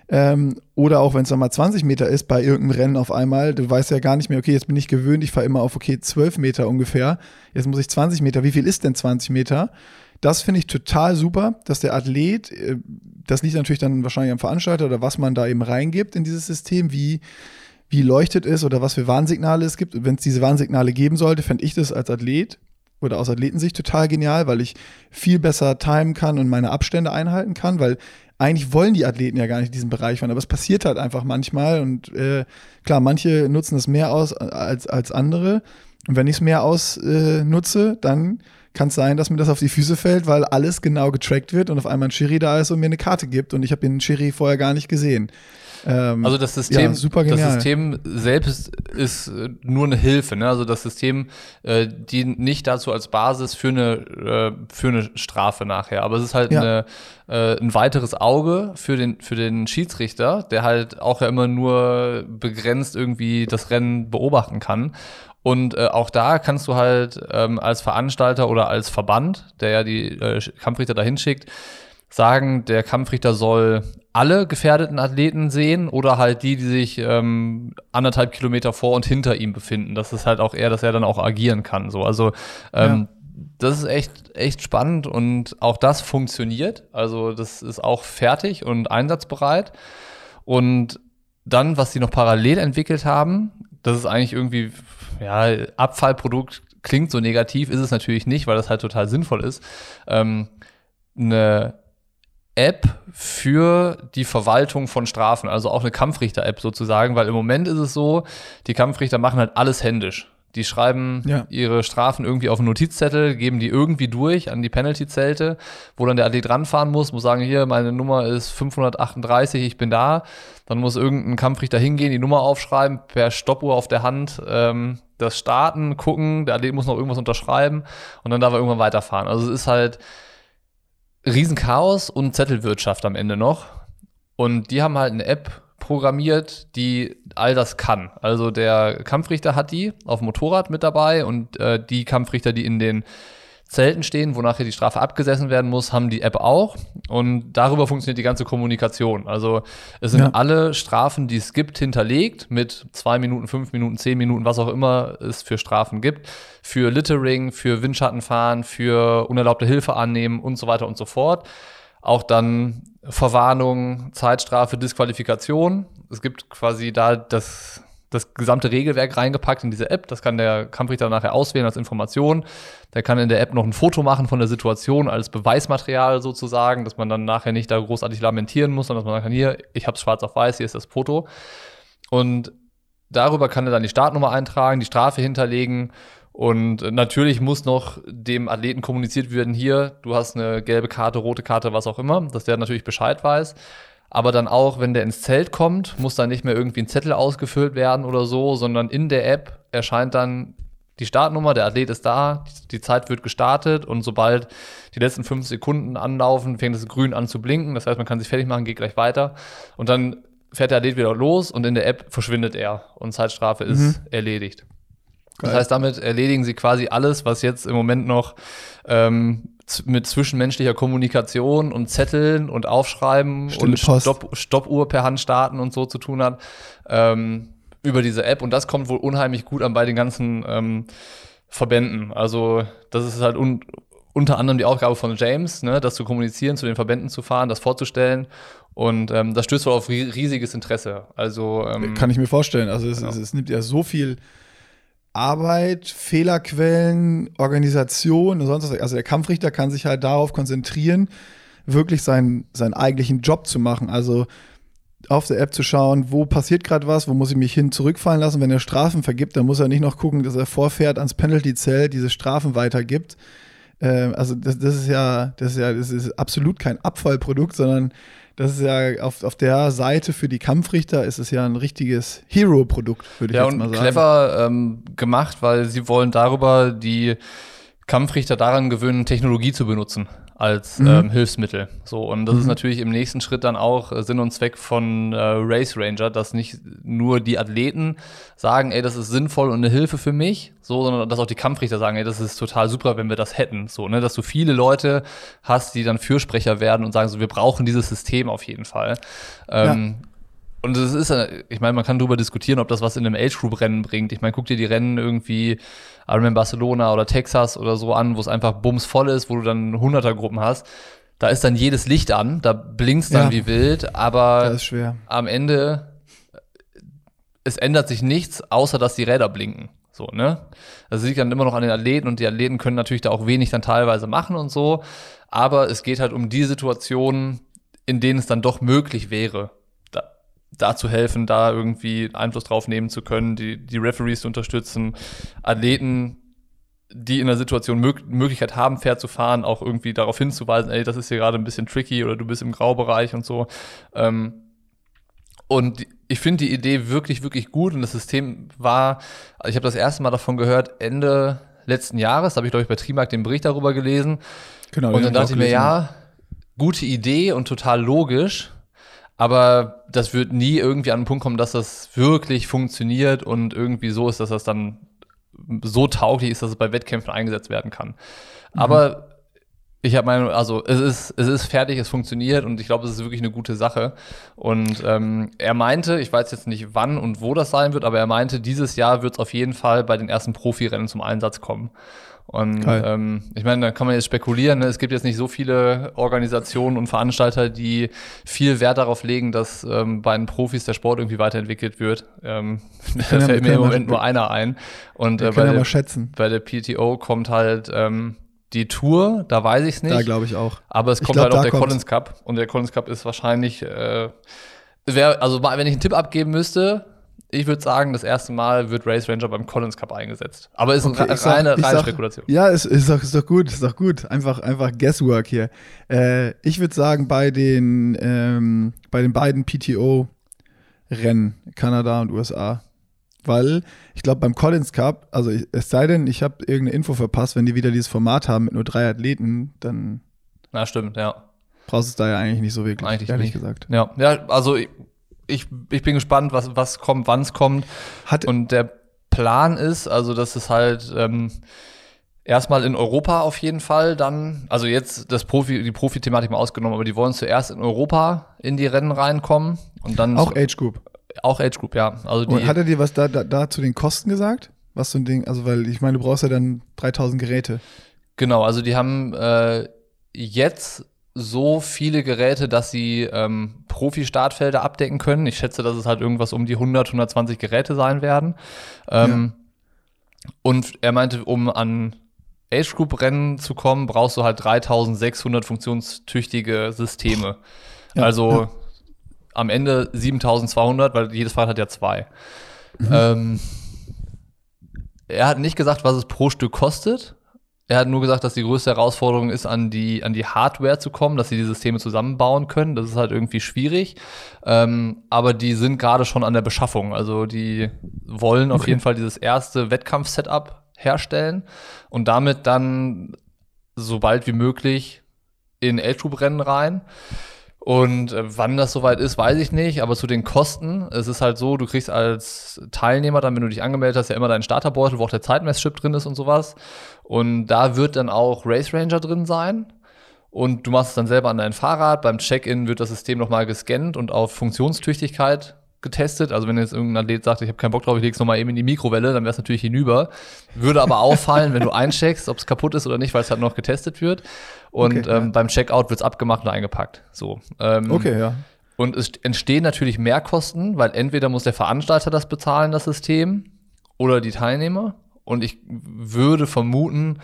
Ähm, oder auch wenn es nochmal 20 Meter ist bei irgendeinem Rennen auf einmal, du weißt ja gar nicht mehr, okay, jetzt bin ich gewöhnt, ich fahre immer auf, okay, 12 Meter ungefähr. Jetzt muss ich 20 Meter. Wie viel ist denn 20 Meter? Das finde ich total super, dass der Athlet, äh, das liegt natürlich dann wahrscheinlich am Veranstalter oder was man da eben reingibt in dieses System, wie, wie leuchtet es oder was für Warnsignale es gibt. Wenn es diese Warnsignale geben sollte, fände ich das als Athlet oder aus Athletensicht total genial, weil ich viel besser timen kann und meine Abstände einhalten kann, weil eigentlich wollen die Athleten ja gar nicht diesen Bereich fahren, aber es passiert halt einfach manchmal und äh, klar, manche nutzen es mehr aus als, als andere und wenn ich es mehr ausnutze, äh, dann kann es sein, dass mir das auf die Füße fällt, weil alles genau getrackt wird und auf einmal ein Schiri da ist und mir eine Karte gibt und ich habe den Schiri vorher gar nicht gesehen. Ähm, also das System, ja, das System selbst ist äh, nur eine Hilfe. Ne? Also das System äh, dient nicht dazu als Basis für eine, äh, für eine Strafe nachher. Aber es ist halt ja. eine, äh, ein weiteres Auge für den, für den Schiedsrichter, der halt auch ja immer nur begrenzt irgendwie das Rennen beobachten kann. Und äh, auch da kannst du halt ähm, als Veranstalter oder als Verband, der ja die äh, Kampfrichter dahin schickt, sagen, der Kampfrichter soll alle gefährdeten Athleten sehen oder halt die, die sich ähm, anderthalb Kilometer vor und hinter ihm befinden. Das ist halt auch eher, dass er dann auch agieren kann. So, also ähm, ja. das ist echt echt spannend und auch das funktioniert. Also das ist auch fertig und einsatzbereit. Und dann, was sie noch parallel entwickelt haben, das ist eigentlich irgendwie ja Abfallprodukt klingt so negativ, ist es natürlich nicht, weil das halt total sinnvoll ist. Ähm, eine App für die Verwaltung von Strafen, also auch eine Kampfrichter-App sozusagen, weil im Moment ist es so, die Kampfrichter machen halt alles händisch. Die schreiben ja. ihre Strafen irgendwie auf einen Notizzettel, geben die irgendwie durch an die Penalty-Zelte, wo dann der Athlet ranfahren muss, muss sagen, hier, meine Nummer ist 538, ich bin da. Dann muss irgendein Kampfrichter hingehen, die Nummer aufschreiben, per Stoppuhr auf der Hand, ähm, das starten, gucken, der Athlet muss noch irgendwas unterschreiben und dann darf er irgendwann weiterfahren. Also es ist halt, Riesenchaos und Zettelwirtschaft am Ende noch. Und die haben halt eine App programmiert, die all das kann. Also der Kampfrichter hat die auf dem Motorrad mit dabei und äh, die Kampfrichter, die in den Zelten stehen, wo nachher die Strafe abgesessen werden muss, haben die App auch. Und darüber funktioniert die ganze Kommunikation. Also es sind ja. alle Strafen, die es gibt, hinterlegt mit zwei Minuten, fünf Minuten, zehn Minuten, was auch immer es für Strafen gibt. Für Littering, für Windschattenfahren, für unerlaubte Hilfe annehmen und so weiter und so fort. Auch dann Verwarnung, Zeitstrafe, Disqualifikation. Es gibt quasi da das das gesamte Regelwerk reingepackt in diese App. Das kann der Kampfrichter nachher auswählen als Information. Der kann in der App noch ein Foto machen von der Situation als Beweismaterial sozusagen, dass man dann nachher nicht da großartig lamentieren muss, sondern dass man sagen kann, hier, ich habe es schwarz auf weiß, hier ist das Foto. Und darüber kann er dann die Startnummer eintragen, die Strafe hinterlegen Und natürlich muss noch dem Athleten kommuniziert werden, hier, du hast eine gelbe Karte, rote Karte, was auch immer, dass der natürlich Bescheid weiß. Aber dann auch, wenn der ins Zelt kommt, muss dann nicht mehr irgendwie ein Zettel ausgefüllt werden oder so, sondern in der App erscheint dann die Startnummer, der Athlet ist da, die Zeit wird gestartet und sobald die letzten fünf Sekunden anlaufen, fängt es grün an zu blinken. Das heißt, man kann sich fertig machen, geht gleich weiter. Und dann fährt der Athlet wieder los und in der App verschwindet er und Zeitstrafe ist mhm. erledigt. Geil. Das heißt, damit erledigen sie quasi alles, was jetzt im Moment noch ähm, mit zwischenmenschlicher Kommunikation und Zetteln und Aufschreiben Stille und Stopp, Stoppuhr per Hand starten und so zu tun hat, ähm, über diese App. Und das kommt wohl unheimlich gut an bei den ganzen ähm, Verbänden. Also, das ist halt un unter anderem die Aufgabe von James, ne, das zu kommunizieren, zu den Verbänden zu fahren, das vorzustellen. Und ähm, das stößt wohl auf riesiges Interesse. Also ähm, kann ich mir vorstellen. Also es, ja. es, es nimmt ja so viel Arbeit, Fehlerquellen, Organisation und sonst was. Also der Kampfrichter kann sich halt darauf konzentrieren, wirklich seinen, seinen eigentlichen Job zu machen. Also auf der App zu schauen, wo passiert gerade was, wo muss ich mich hin zurückfallen lassen. Wenn er Strafen vergibt, dann muss er nicht noch gucken, dass er vorfährt ans Penalty-Zelt, diese Strafen weitergibt. Ähm, also das, das, ist ja, das ist ja, das ist absolut kein Abfallprodukt, sondern das ist ja auf, auf der Seite für die Kampfrichter ist es ja ein richtiges Hero-Produkt, würde ich ja, jetzt mal sagen. Ja, und clever ähm, gemacht, weil sie wollen darüber die Kampfrichter daran gewöhnen, Technologie zu benutzen als mhm. ähm, Hilfsmittel. So, und das mhm. ist natürlich im nächsten Schritt dann auch äh, Sinn und Zweck von äh, Race Ranger, dass nicht nur die Athleten sagen, ey, das ist sinnvoll und eine Hilfe für mich, so, sondern dass auch die Kampfrichter sagen, ey, das ist total super, wenn wir das hätten. So, ne, dass du viele Leute hast, die dann Fürsprecher werden und sagen, so, wir brauchen dieses System auf jeden Fall. Ähm. Und es ist, ich meine, man kann darüber diskutieren, ob das was in einem Age-Group-Rennen bringt. Ich meine, guck dir die Rennen irgendwie Ironman Barcelona oder Texas oder so an, wo es einfach bumsvoll ist, wo du dann 100er-Gruppen hast. Da ist dann jedes Licht an, da blinkst dann ja, wie wild, aber am Ende, es ändert sich nichts, außer dass die Räder blinken. So, ne? Das liegt dann immer noch an den Athleten und die Athleten können natürlich da auch wenig dann teilweise machen und so. Aber es geht halt um die Situationen, in denen es dann doch möglich wäre, da zu helfen, da irgendwie Einfluss drauf nehmen zu können, die, die Referees zu unterstützen, Athleten, die in der Situation Mög Möglichkeit haben, fair zu fahren, auch irgendwie darauf hinzuweisen, ey, das ist hier gerade ein bisschen tricky oder du bist im Graubereich und so. Ähm, und ich finde die Idee wirklich, wirklich gut und das System war, also ich habe das erste Mal davon gehört, Ende letzten Jahres, da habe ich, glaube ich, bei Trimark den Bericht darüber gelesen. Genau. Und dann dachte ich mir, ja, gute Idee und total logisch. Aber das wird nie irgendwie an den Punkt kommen, dass das wirklich funktioniert und irgendwie so ist, dass das dann so tauglich ist, dass es bei Wettkämpfen eingesetzt werden kann. Mhm. Aber ich habe meine, also es ist, es ist fertig, es funktioniert und ich glaube, es ist wirklich eine gute Sache. Und ähm, er meinte, ich weiß jetzt nicht wann und wo das sein wird, aber er meinte, dieses Jahr wird es auf jeden Fall bei den ersten Profirennen zum Einsatz kommen. Und ähm, ich meine, da kann man jetzt spekulieren. Ne? Es gibt jetzt nicht so viele Organisationen und Veranstalter, die viel Wert darauf legen, dass ähm, bei den Profis der Sport irgendwie weiterentwickelt wird. Ähm, da fällt mir im Moment nur einer ein. Und äh, bei, der, schätzen. bei der PTO kommt halt ähm, die Tour, da weiß ich es nicht. Da glaube ich auch. Aber es kommt glaub, halt auch der kommt's. Collins Cup. Und der Collins Cup ist wahrscheinlich, äh, wär, also wenn ich einen Tipp abgeben müsste, ich würde sagen, das erste Mal wird Race Ranger beim Collins Cup eingesetzt. Aber ist okay, eine reine, reine sag, Spekulation. Ja, ist, ist, doch, ist doch gut, ist doch gut. Einfach, einfach Guesswork hier. Äh, ich würde sagen, bei den, ähm, bei den beiden PTO-Rennen, Kanada und USA, weil ich glaube, beim Collins Cup, also es sei denn, ich habe irgendeine Info verpasst, wenn die wieder dieses Format haben mit nur drei Athleten, dann. Na, stimmt, ja. Brauchst es da ja eigentlich nicht so wirklich, eigentlich ehrlich nicht. gesagt. Ja, ja also ich, ich bin gespannt, was, was kommt, wann es kommt. Hat und der Plan ist, also dass es halt ähm, erstmal in Europa auf jeden Fall dann, also jetzt das Profi, die Profi-Thematik mal ausgenommen, aber die wollen zuerst in Europa in die Rennen reinkommen und dann. Auch Age Group. Auch Age Group, ja. Also die, und hat er dir was da, da, da zu den Kosten gesagt? Was so ein Ding, also weil ich meine, du brauchst ja dann 3000 Geräte. Genau, also die haben äh, jetzt so viele Geräte, dass sie ähm, Profi-Startfelder abdecken können. Ich schätze, dass es halt irgendwas um die 100, 120 Geräte sein werden. Ähm, ja. Und er meinte, um an Age Group Rennen zu kommen, brauchst du halt 3600 funktionstüchtige Systeme. Ja, also ja. am Ende 7200, weil jedes Fahrrad hat ja zwei. Mhm. Ähm, er hat nicht gesagt, was es pro Stück kostet. Er hat nur gesagt, dass die größte Herausforderung ist, an die, an die Hardware zu kommen, dass sie die Systeme zusammenbauen können. Das ist halt irgendwie schwierig. Ähm, aber die sind gerade schon an der Beschaffung. Also die wollen auf Okay. jeden Fall dieses erste Wettkampf-Setup herstellen und damit dann so bald wie möglich in Age-Group-Rennen rein. Und äh, wann das soweit ist, weiß ich nicht. Aber zu den Kosten, es ist halt so, du kriegst als Teilnehmer dann, wenn du dich angemeldet hast, ja immer deinen Starterbeutel, wo auch der Zeitmesschip drin ist und sowas. Und da wird dann auch Race Ranger drin sein. Und du machst es dann selber an dein Fahrrad. Beim Check-in wird das System nochmal gescannt und auf Funktionstüchtigkeit getestet. Also wenn jetzt irgendein Athlet sagt, ich habe keinen Bock drauf, ich leg's nochmal eben in die Mikrowelle, dann wäre es natürlich hinüber. Würde aber auffallen, wenn du eincheckst, ob es kaputt ist oder nicht, weil es halt noch getestet wird. Und Okay, ja. ähm, beim Checkout wird's abgemacht und eingepackt. So. Ähm, Okay, ja. und es entstehen natürlich Mehrkosten, weil entweder muss der Veranstalter das bezahlen, das System, oder die Teilnehmer. Und ich würde vermuten,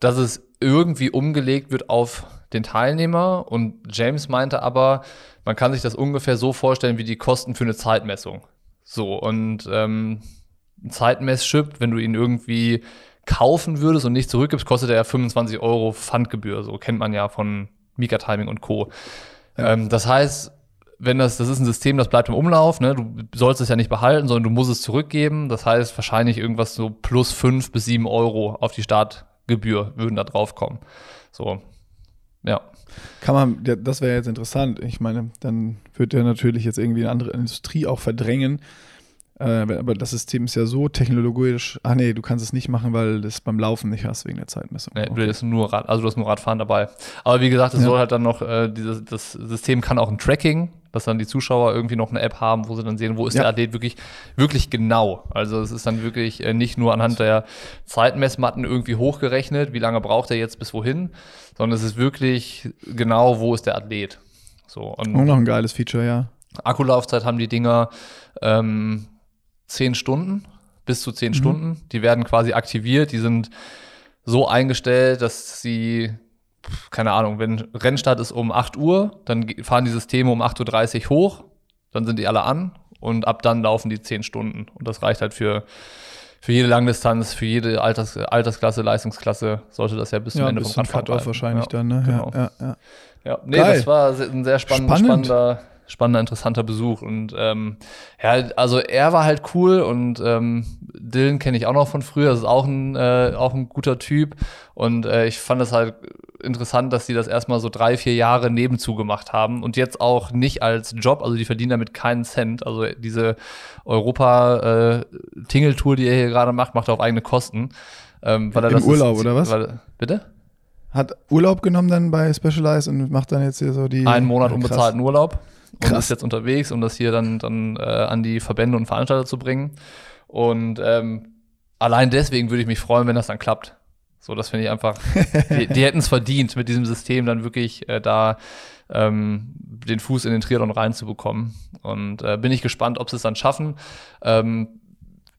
dass es irgendwie umgelegt wird auf den Teilnehmer. Und James meinte aber, man kann sich das ungefähr so vorstellen wie die Kosten für eine Zeitmessung. So, und ähm, ein Zeitmesschip, wenn du ihn irgendwie kaufen würdest und nicht zurückgibst, kostet er ja 25 Euro Pfandgebühr. So kennt man ja von Mika Timing und Co. Ähm, das heißt, wenn das, das ist ein System, das bleibt im Umlauf, ne? du sollst es ja nicht behalten, sondern du musst es zurückgeben. Das heißt, wahrscheinlich irgendwas so plus fünf bis sieben Euro auf die Startgebühr würden da drauf kommen. So, ja. Kann man, das wäre jetzt interessant. Ich meine, dann wird der natürlich jetzt irgendwie eine andere Industrie auch verdrängen. Äh, aber das System ist ja so technologisch. Ah nee, du kannst es nicht machen, weil du es beim Laufen nicht hast wegen der Zeitmessung. Nee, du hast nur Rad, also du hast nur Radfahren dabei. Aber wie gesagt, es Ja. soll halt dann noch, äh, dieses, das System kann auch ein Tracking, dass dann die Zuschauer irgendwie noch eine App haben, wo sie dann sehen, wo ist Ja. der Athlet wirklich, wirklich genau. Also es ist dann wirklich äh, nicht nur anhand der Zeitmessmatten irgendwie hochgerechnet, wie lange braucht er jetzt bis wohin, sondern es ist wirklich genau, wo ist der Athlet. So, und Auch noch ein geiles Feature, ja. Akkulaufzeit haben die Dinger ähm, 10 Stunden, bis zu 10 Stunden. Die werden quasi aktiviert, die sind so eingestellt, dass sie, keine Ahnung, wenn Rennstart ist um 8 Uhr, dann fahren die Systeme um 8.30 Uhr hoch, dann sind die alle an und ab dann laufen die 10 Stunden. Und das reicht halt für, für jede Langdistanz, für jede Alters, Altersklasse, Leistungsklasse, sollte das ja bis zum Ja, Ende bis vom Radfahren bleiben. wahrscheinlich ja, dann, ne? Genau. Ja, ja, ja. Ja, nee, Geil. das war ein sehr spannend, Spannend. spannender, spannender, interessanter Besuch. Und ähm, ja, also er war halt cool und ähm, Dylan kenne ich auch noch von früher, das ist auch ein, äh, auch ein guter Typ. Und äh, ich fand es halt interessant, dass die das erstmal so drei, vier Jahre nebenzu gemacht haben und jetzt auch nicht als Job, also die verdienen damit keinen Cent. Also diese Europa-Tingle-Tour, die er hier gerade macht, macht er auf eigene Kosten. Ähm, weil er Im das Urlaub, ist, oder was? Weil, bitte? Hat Urlaub genommen dann bei Specialized und macht dann jetzt hier so die. einen Monat unbezahlten Urlaub und Krass. ist jetzt unterwegs, um das hier dann, dann äh, an die Verbände und Veranstalter zu bringen. Und ähm, allein deswegen würde ich mich freuen, wenn das dann klappt. So, das finde ich einfach, [LAUGHS] die, die hätten es verdient, mit diesem System dann wirklich äh, da ähm, den Fuß in den Triathlon reinzubekommen. Und äh, bin ich gespannt, ob sie es dann schaffen. Ähm,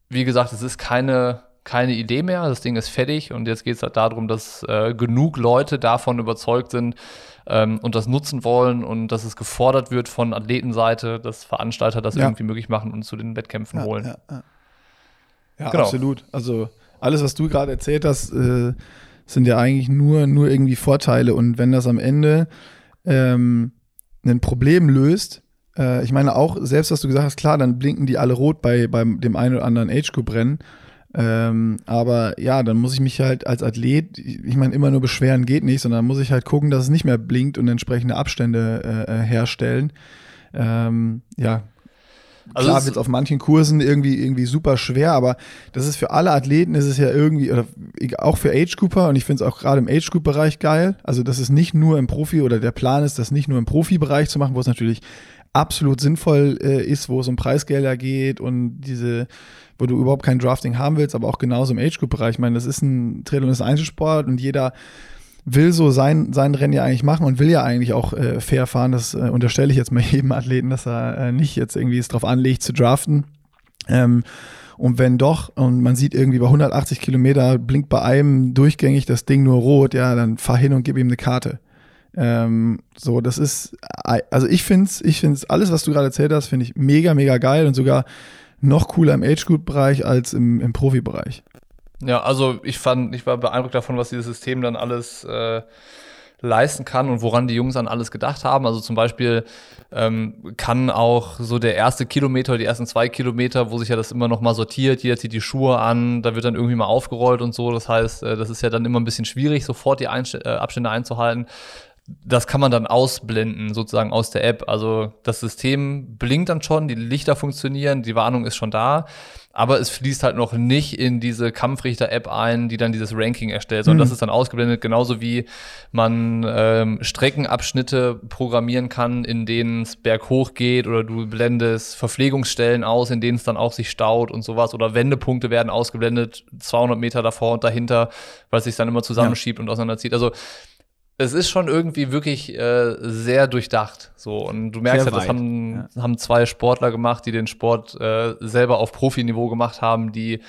wie gesagt, es ist keine, keine Idee mehr. Das Ding ist fertig und jetzt geht es halt darum, dass äh, genug Leute davon überzeugt sind ähm, und das nutzen wollen und dass es gefordert wird von Athletenseite, dass Veranstalter das Ja. irgendwie möglich machen und zu den Wettkämpfen Ja, holen. ja, ja. Genau. absolut. Also alles, was du gerade erzählt hast, äh, sind ja eigentlich nur, nur irgendwie Vorteile. Und wenn das am Ende ähm, ein Problem löst, äh, ich meine auch, selbst was du gesagt hast, klar, dann blinken die alle rot bei, beim dem einen oder anderen Age-Group-Rennen. Ähm, aber ja, dann muss ich mich halt als Athlet, ich meine, immer nur beschweren geht nicht, sondern muss ich halt gucken, dass es nicht mehr blinkt und entsprechende Abstände äh, äh, herstellen. Ähm, ja, Also Klar wird es auf manchen Kursen irgendwie, irgendwie super schwer, aber das ist für alle Athleten ist es ja irgendwie, oder auch für Age Cooper und ich finde es auch gerade im Age Group Bereich geil. Also, dass es nicht nur im Profi oder der Plan ist, das nicht nur im Profibereich zu machen, wo es natürlich absolut sinnvoll äh, ist, wo es um Preisgelder geht und diese, wo du überhaupt kein Drafting haben willst, aber auch genauso im Age Group Bereich. Ich meine, das ist ein Triathlon ist Einzelsport und jeder will so sein, sein Rennen ja eigentlich machen und will ja eigentlich auch äh, fair fahren. Das äh, unterstelle ich jetzt mal [LAUGHS] jedem Athleten, dass er äh, nicht jetzt irgendwie es drauf anlegt zu draften. Ähm, und wenn doch, und man sieht irgendwie bei 180 Kilometer blinkt bei einem durchgängig das Ding nur rot, ja, dann fahr hin und gib ihm eine Karte. Ähm, so, das ist, also ich finde es, ich finde es, alles, was du gerade erzählt hast, finde ich mega, mega geil und sogar noch cooler im Age-Group-Bereich als im, im Profibereich. Ja, also ich fand, ich war beeindruckt davon, was dieses System dann alles äh, leisten kann und woran die Jungs an alles gedacht haben. Also zum Beispiel ähm, kann auch so der erste Kilometer, die ersten zwei Kilometer, wo sich ja das immer noch mal sortiert, jeder zieht die Schuhe an, da wird dann irgendwie mal aufgerollt und so. Das heißt, äh, das ist ja dann immer ein bisschen schwierig, sofort die Einst äh, Abstände einzuhalten das kann man dann ausblenden, sozusagen aus der App. Also das System blinkt dann schon, die Lichter funktionieren, die Warnung ist schon da, aber es fließt halt noch nicht in diese Kampfrichter-App ein, die dann dieses Ranking erstellt, sondern mhm. das ist dann ausgeblendet, genauso wie man ähm, Streckenabschnitte programmieren kann, in denen es berghoch geht oder du blendest Verpflegungsstellen aus, in denen es dann auch sich staut und sowas oder Wendepunkte werden ausgeblendet, 200 Meter davor und dahinter, weil es sich dann immer zusammenschiebt ja. und auseinanderzieht. Also es ist schon irgendwie wirklich äh, sehr durchdacht. So und du merkst ja, das haben, ja. haben zwei Sportler gemacht, die den Sport äh, selber auf Profiniveau gemacht haben, die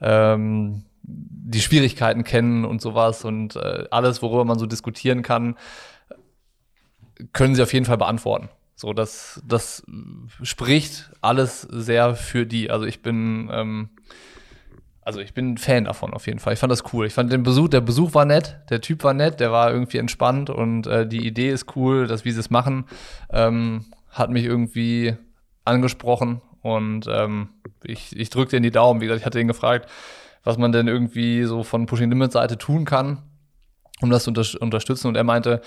ähm, die Schwierigkeiten kennen und sowas und äh, alles, worüber man so diskutieren kann, können sie auf jeden Fall beantworten. So, das, das spricht alles sehr für die. Also ich bin ähm, also ich bin ein Fan davon auf jeden Fall. Ich fand das cool. Ich fand den Besuch, der Besuch war nett, der Typ war nett, der war irgendwie entspannt und äh, die Idee ist cool, dass wie sie es machen, ähm, hat mich irgendwie angesprochen und ähm, ich, ich drücke dir die Daumen. Wie gesagt, ich hatte ihn gefragt, was man denn irgendwie so von Pushing Limit Seite tun kann, um das zu unter unterstützen und er meinte,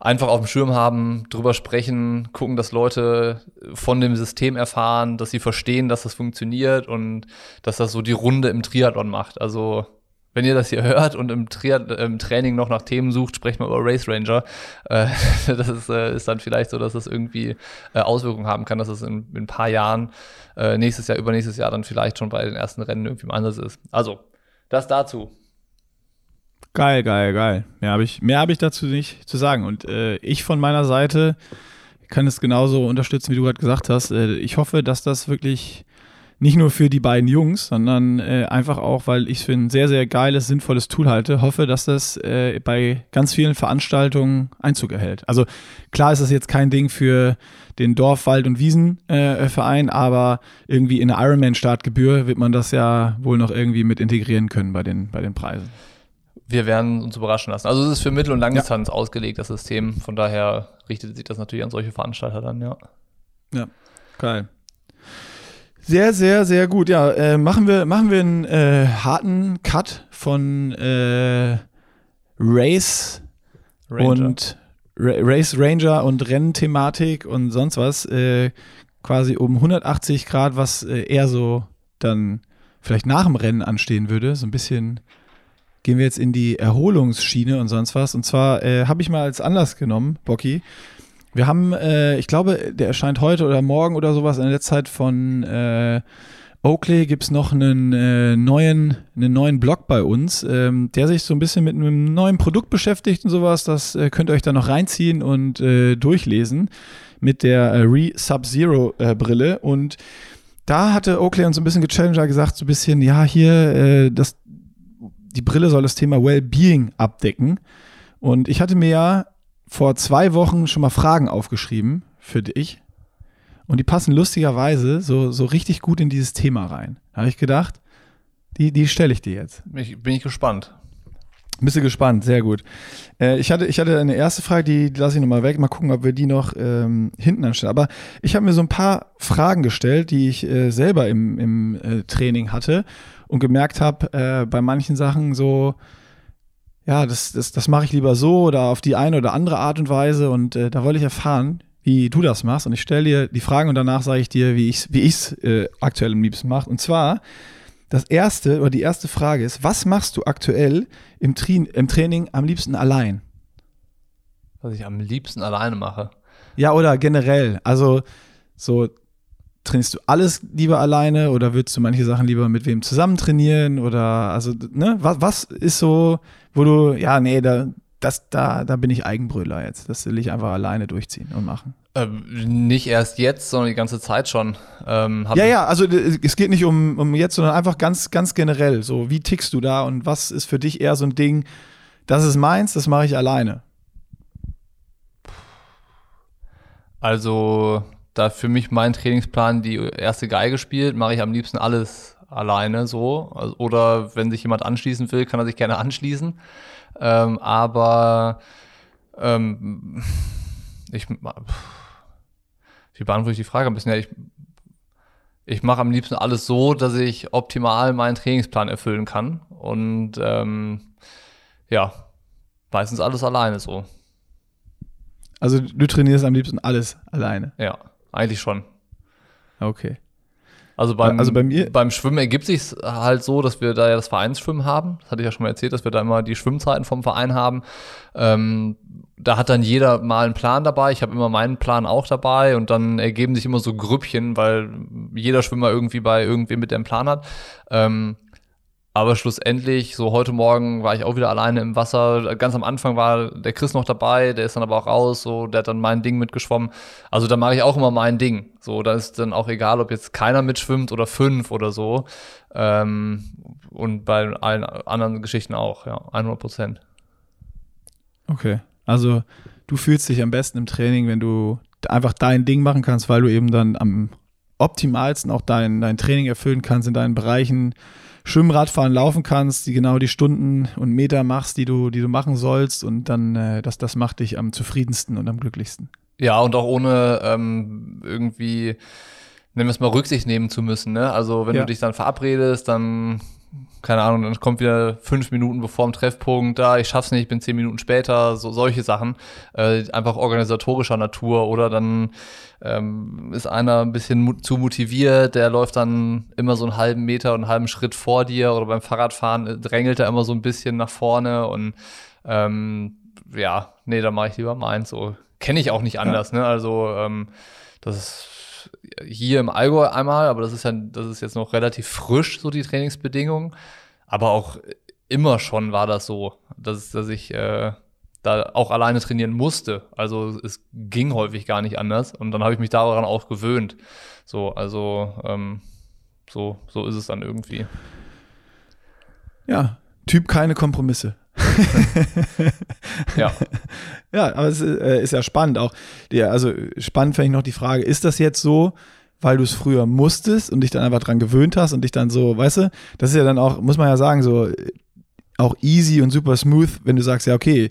einfach auf dem Schirm haben, drüber sprechen, gucken, dass Leute von dem System erfahren, dass sie verstehen, dass das funktioniert und dass das so die Runde im Triathlon macht. Also wenn ihr das hier hört und im, Triad im Training noch nach Themen sucht, sprecht mal über Race Ranger. Äh, [LAUGHS] das ist, äh, ist, dann vielleicht so, dass das irgendwie äh, Auswirkungen haben kann, dass es in, in, ein paar Jahren, äh, nächstes Jahr, übernächstes Jahr dann vielleicht schon bei den ersten Rennen irgendwie im Einsatz ist. Also, das dazu. Geil, geil, geil. Mehr habe ich, hab ich dazu nicht zu sagen. Und äh, ich von meiner Seite kann es genauso unterstützen, wie du gerade gesagt hast. Äh, ich hoffe, dass das wirklich nicht nur für die beiden Jungs, sondern äh, einfach auch, weil ich es für ein sehr, sehr geiles, sinnvolles Tool halte, hoffe, dass das äh, bei ganz vielen Veranstaltungen Einzug erhält. Also klar ist das jetzt kein Ding für den Dorf, Wald und Wiesenverein, äh, aber irgendwie in der Ironman-Startgebühr wird man das ja wohl noch irgendwie mit integrieren können bei den, bei den Preisen wir werden uns überraschen lassen. Also es ist für Mittel- und Langdistanz ja. ausgelegt, das System. Von daher richtet sich das natürlich an solche Veranstalter dann, ja. Ja, geil. Sehr, sehr, sehr gut. Ja, äh, machen wir, machen wir einen äh, harten Cut von äh, Race Ranger. und Ra Race Ranger und Rennthematik und sonst was. Äh, quasi um 180 Grad, was äh, eher so dann vielleicht nach dem Rennen anstehen würde. So ein bisschen gehen wir jetzt in die Erholungsschiene und sonst was. Und zwar äh, habe ich mal als Anlass genommen, Bocky. Wir haben, äh, ich glaube, der erscheint heute oder morgen oder sowas in der Zeit von äh, Oakley gibt es noch einen äh, neuen, einen neuen Blog bei uns, ähm, der sich so ein bisschen mit einem neuen Produkt beschäftigt und sowas. Das äh, könnt ihr euch da noch reinziehen und äh, durchlesen mit der äh, Re-Sub-Zero-Brille. Äh, und da hatte Oakley uns ein bisschen gechallenged, gesagt, so ein bisschen, ja, hier, äh, das, die Brille soll das Thema Wellbeing abdecken. Und ich hatte mir ja vor zwei Wochen schon mal Fragen aufgeschrieben für dich. Und die passen lustigerweise so, so richtig gut in dieses Thema rein. Da habe ich gedacht, die, die stelle ich dir jetzt. Ich, bin ich gespannt. Bist du gespannt, sehr gut. Äh, ich, hatte, ich hatte eine erste Frage, die, die lasse ich nochmal weg. Mal gucken, ob wir die noch ähm, hinten anstellen. Aber ich habe mir so ein paar Fragen gestellt, die ich äh, selber im, im äh, Training hatte und gemerkt habe, äh, bei manchen Sachen so, ja, das, das, das mache ich lieber so oder auf die eine oder andere Art und Weise. Und äh, da wollte ich erfahren, wie du das machst. Und ich stelle dir die Fragen und danach sage ich dir, wie ich es wie ich's, äh, aktuell am liebsten mache. Und zwar, das erste oder die erste Frage ist, was machst du aktuell im, Tri im Training am liebsten allein? Was ich am liebsten alleine mache. Ja, oder generell. Also so trainierst du alles lieber alleine oder würdest du manche Sachen lieber mit wem zusammen trainieren oder also ne was, was ist so wo du ja nee da das da da bin ich Eigenbrüller jetzt. Das will ich einfach alleine durchziehen und machen. Ähm, nicht erst jetzt sondern die ganze Zeit schon ähm, ja ja also es geht nicht um, um jetzt sondern einfach ganz ganz generell so wie tickst du da und was ist für dich eher so ein Ding das ist meins das mache ich alleine? Also da für mich mein Trainingsplan die erste Geige spielt, mache ich am liebsten alles alleine so. Also, oder wenn sich jemand anschließen will, kann er sich gerne anschließen. Ähm, aber ähm, ich, wie beantworte ich die Frage ein bisschen? Ja, ich, ich mache am liebsten alles so, dass ich optimal meinen Trainingsplan erfüllen kann. Und ähm, ja, meistens alles alleine so. Also du trainierst am liebsten alles alleine? Ja, eigentlich schon. Okay. Also beim, also bei mir, beim Schwimmen ergibt sich halt so, dass wir da ja das Vereinsschwimmen haben. Das hatte ich ja schon mal erzählt, dass wir da immer die Schwimmzeiten vom Verein haben. Ähm, da hat dann jeder mal einen Plan dabei. Ich habe immer meinen Plan auch dabei und dann ergeben sich immer so Grüppchen, weil jeder Schwimmer irgendwie bei irgendwem mit dem Plan hat. Ähm, aber schlussendlich, so heute Morgen war ich auch wieder alleine im Wasser. Ganz am Anfang war der Chris noch dabei, der ist dann aber auch raus, so, der hat dann mein Ding mitgeschwommen. Also da mache ich auch immer mein Ding. So, da ist dann auch egal, ob jetzt keiner mitschwimmt oder fünf oder so. Ähm, und bei allen anderen Geschichten auch, ja, 100 Prozent. Okay, also du fühlst dich am besten im Training, wenn du einfach dein Ding machen kannst, weil du eben dann am optimalsten auch dein, dein Training erfüllen kannst in deinen Bereichen Schwimmen, Radfahren, Laufen kannst, die genau die Stunden und Meter machst, die du, die du machen sollst und dann, äh, das, das macht dich am zufriedensten und am glücklichsten. Ja, und auch ohne ähm, irgendwie, nennen wir es mal, Rücksicht nehmen zu müssen. Ne? Also wenn ja. du dich dann verabredest, dann keine Ahnung, dann kommt wieder fünf Minuten bevor dem Treffpunkt, da, ich schaff's nicht, ich bin zehn Minuten später, so solche Sachen, äh, einfach organisatorischer Natur oder dann ähm, ist einer ein bisschen mu zu motiviert, der läuft dann immer so einen halben Meter und einen halben Schritt vor dir oder beim Fahrradfahren äh, drängelt er immer so ein bisschen nach vorne und ähm, ja, nee, da mache ich lieber meins, so kenne ich auch nicht anders, ja. ne, also ähm, das ist hier im Allgäu einmal, aber das ist ja, das ist jetzt noch relativ frisch, so die Trainingsbedingungen. Aber auch immer schon war das so, dass, dass ich äh, da auch alleine trainieren musste. Also es ging häufig gar nicht anders. Und dann habe ich mich daran auch gewöhnt. So, also ähm, so, so ist es dann irgendwie. Ja, Typ keine Kompromisse. Ja. [LAUGHS] Ja, aber es äh, ist ja spannend auch. Also spannend fände ich noch die Frage, ist das jetzt so, weil du es früher musstest und dich dann einfach dran gewöhnt hast und dich dann so, weißt du, das ist ja dann auch, muss man ja sagen, so auch easy und super smooth, wenn du sagst, ja, okay,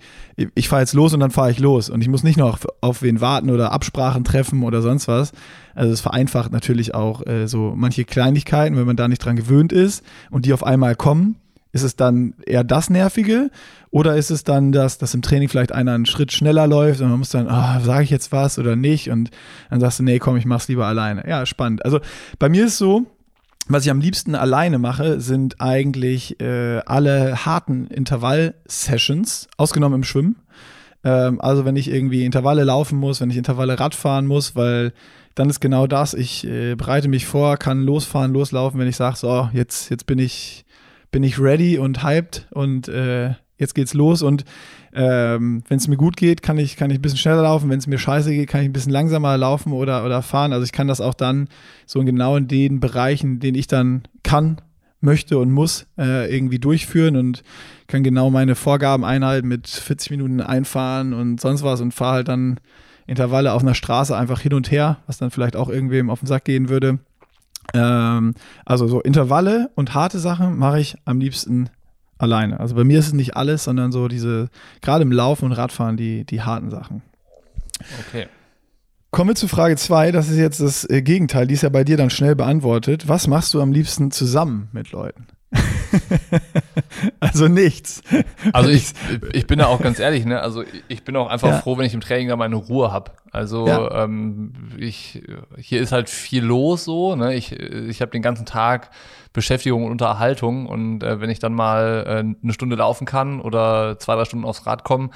ich fahre jetzt los und dann fahre ich los und ich muss nicht noch auf wen warten oder Absprachen treffen oder sonst was. Also es vereinfacht natürlich auch äh, so manche Kleinigkeiten, wenn man da nicht dran gewöhnt ist und die auf einmal kommen ist es dann eher das Nervige oder ist es dann, dass, dass im Training vielleicht einer einen Schritt schneller läuft und man muss dann, oh, sage ich jetzt was oder nicht? Und dann sagst du, nee, komm, ich mach's lieber alleine. Ja, spannend. Also bei mir ist so, was ich am liebsten alleine mache, sind eigentlich äh, alle harten Intervall-Sessions, ausgenommen im Schwimmen. Ähm, also wenn ich irgendwie Intervalle laufen muss, wenn ich Intervalle Radfahren muss, weil dann ist genau das, ich äh, bereite mich vor, kann losfahren, loslaufen, wenn ich sage, so, jetzt, jetzt bin ich bin ich ready und hyped und äh, jetzt geht's los und ähm, wenn es mir gut geht, kann ich, kann ich ein bisschen schneller laufen. Wenn es mir scheiße geht, kann ich ein bisschen langsamer laufen oder, oder fahren. Also ich kann das auch dann so genau in den Bereichen, den ich dann kann, möchte und muss, äh, irgendwie durchführen und kann genau meine Vorgaben einhalten mit 40 Minuten einfahren und sonst was und fahre halt dann Intervalle auf einer Straße einfach hin und her, was dann vielleicht auch irgendwem auf den Sack gehen würde. Ähm, also so Intervalle und harte Sachen mache ich am liebsten alleine. Also bei mir ist es nicht alles, sondern so diese, gerade im Laufen und Radfahren, die, die harten Sachen. Okay. Kommen wir zu Frage 2. Das ist jetzt das äh, Gegenteil. Die ist ja bei dir dann schnell beantwortet. Was machst du am liebsten zusammen mit Leuten? [LAUGHS] also nichts. Also ich, ich bin da auch ganz ehrlich, ne? Also ich bin auch einfach ja. froh, wenn ich im Training da meine Ruhe habe. Also ja. ähm, ich, hier ist halt viel los so, ne? Ich, ich habe den ganzen Tag Beschäftigung und Unterhaltung und äh, wenn ich dann mal äh, eine Stunde laufen kann oder zwei, drei Stunden aufs Rad komme,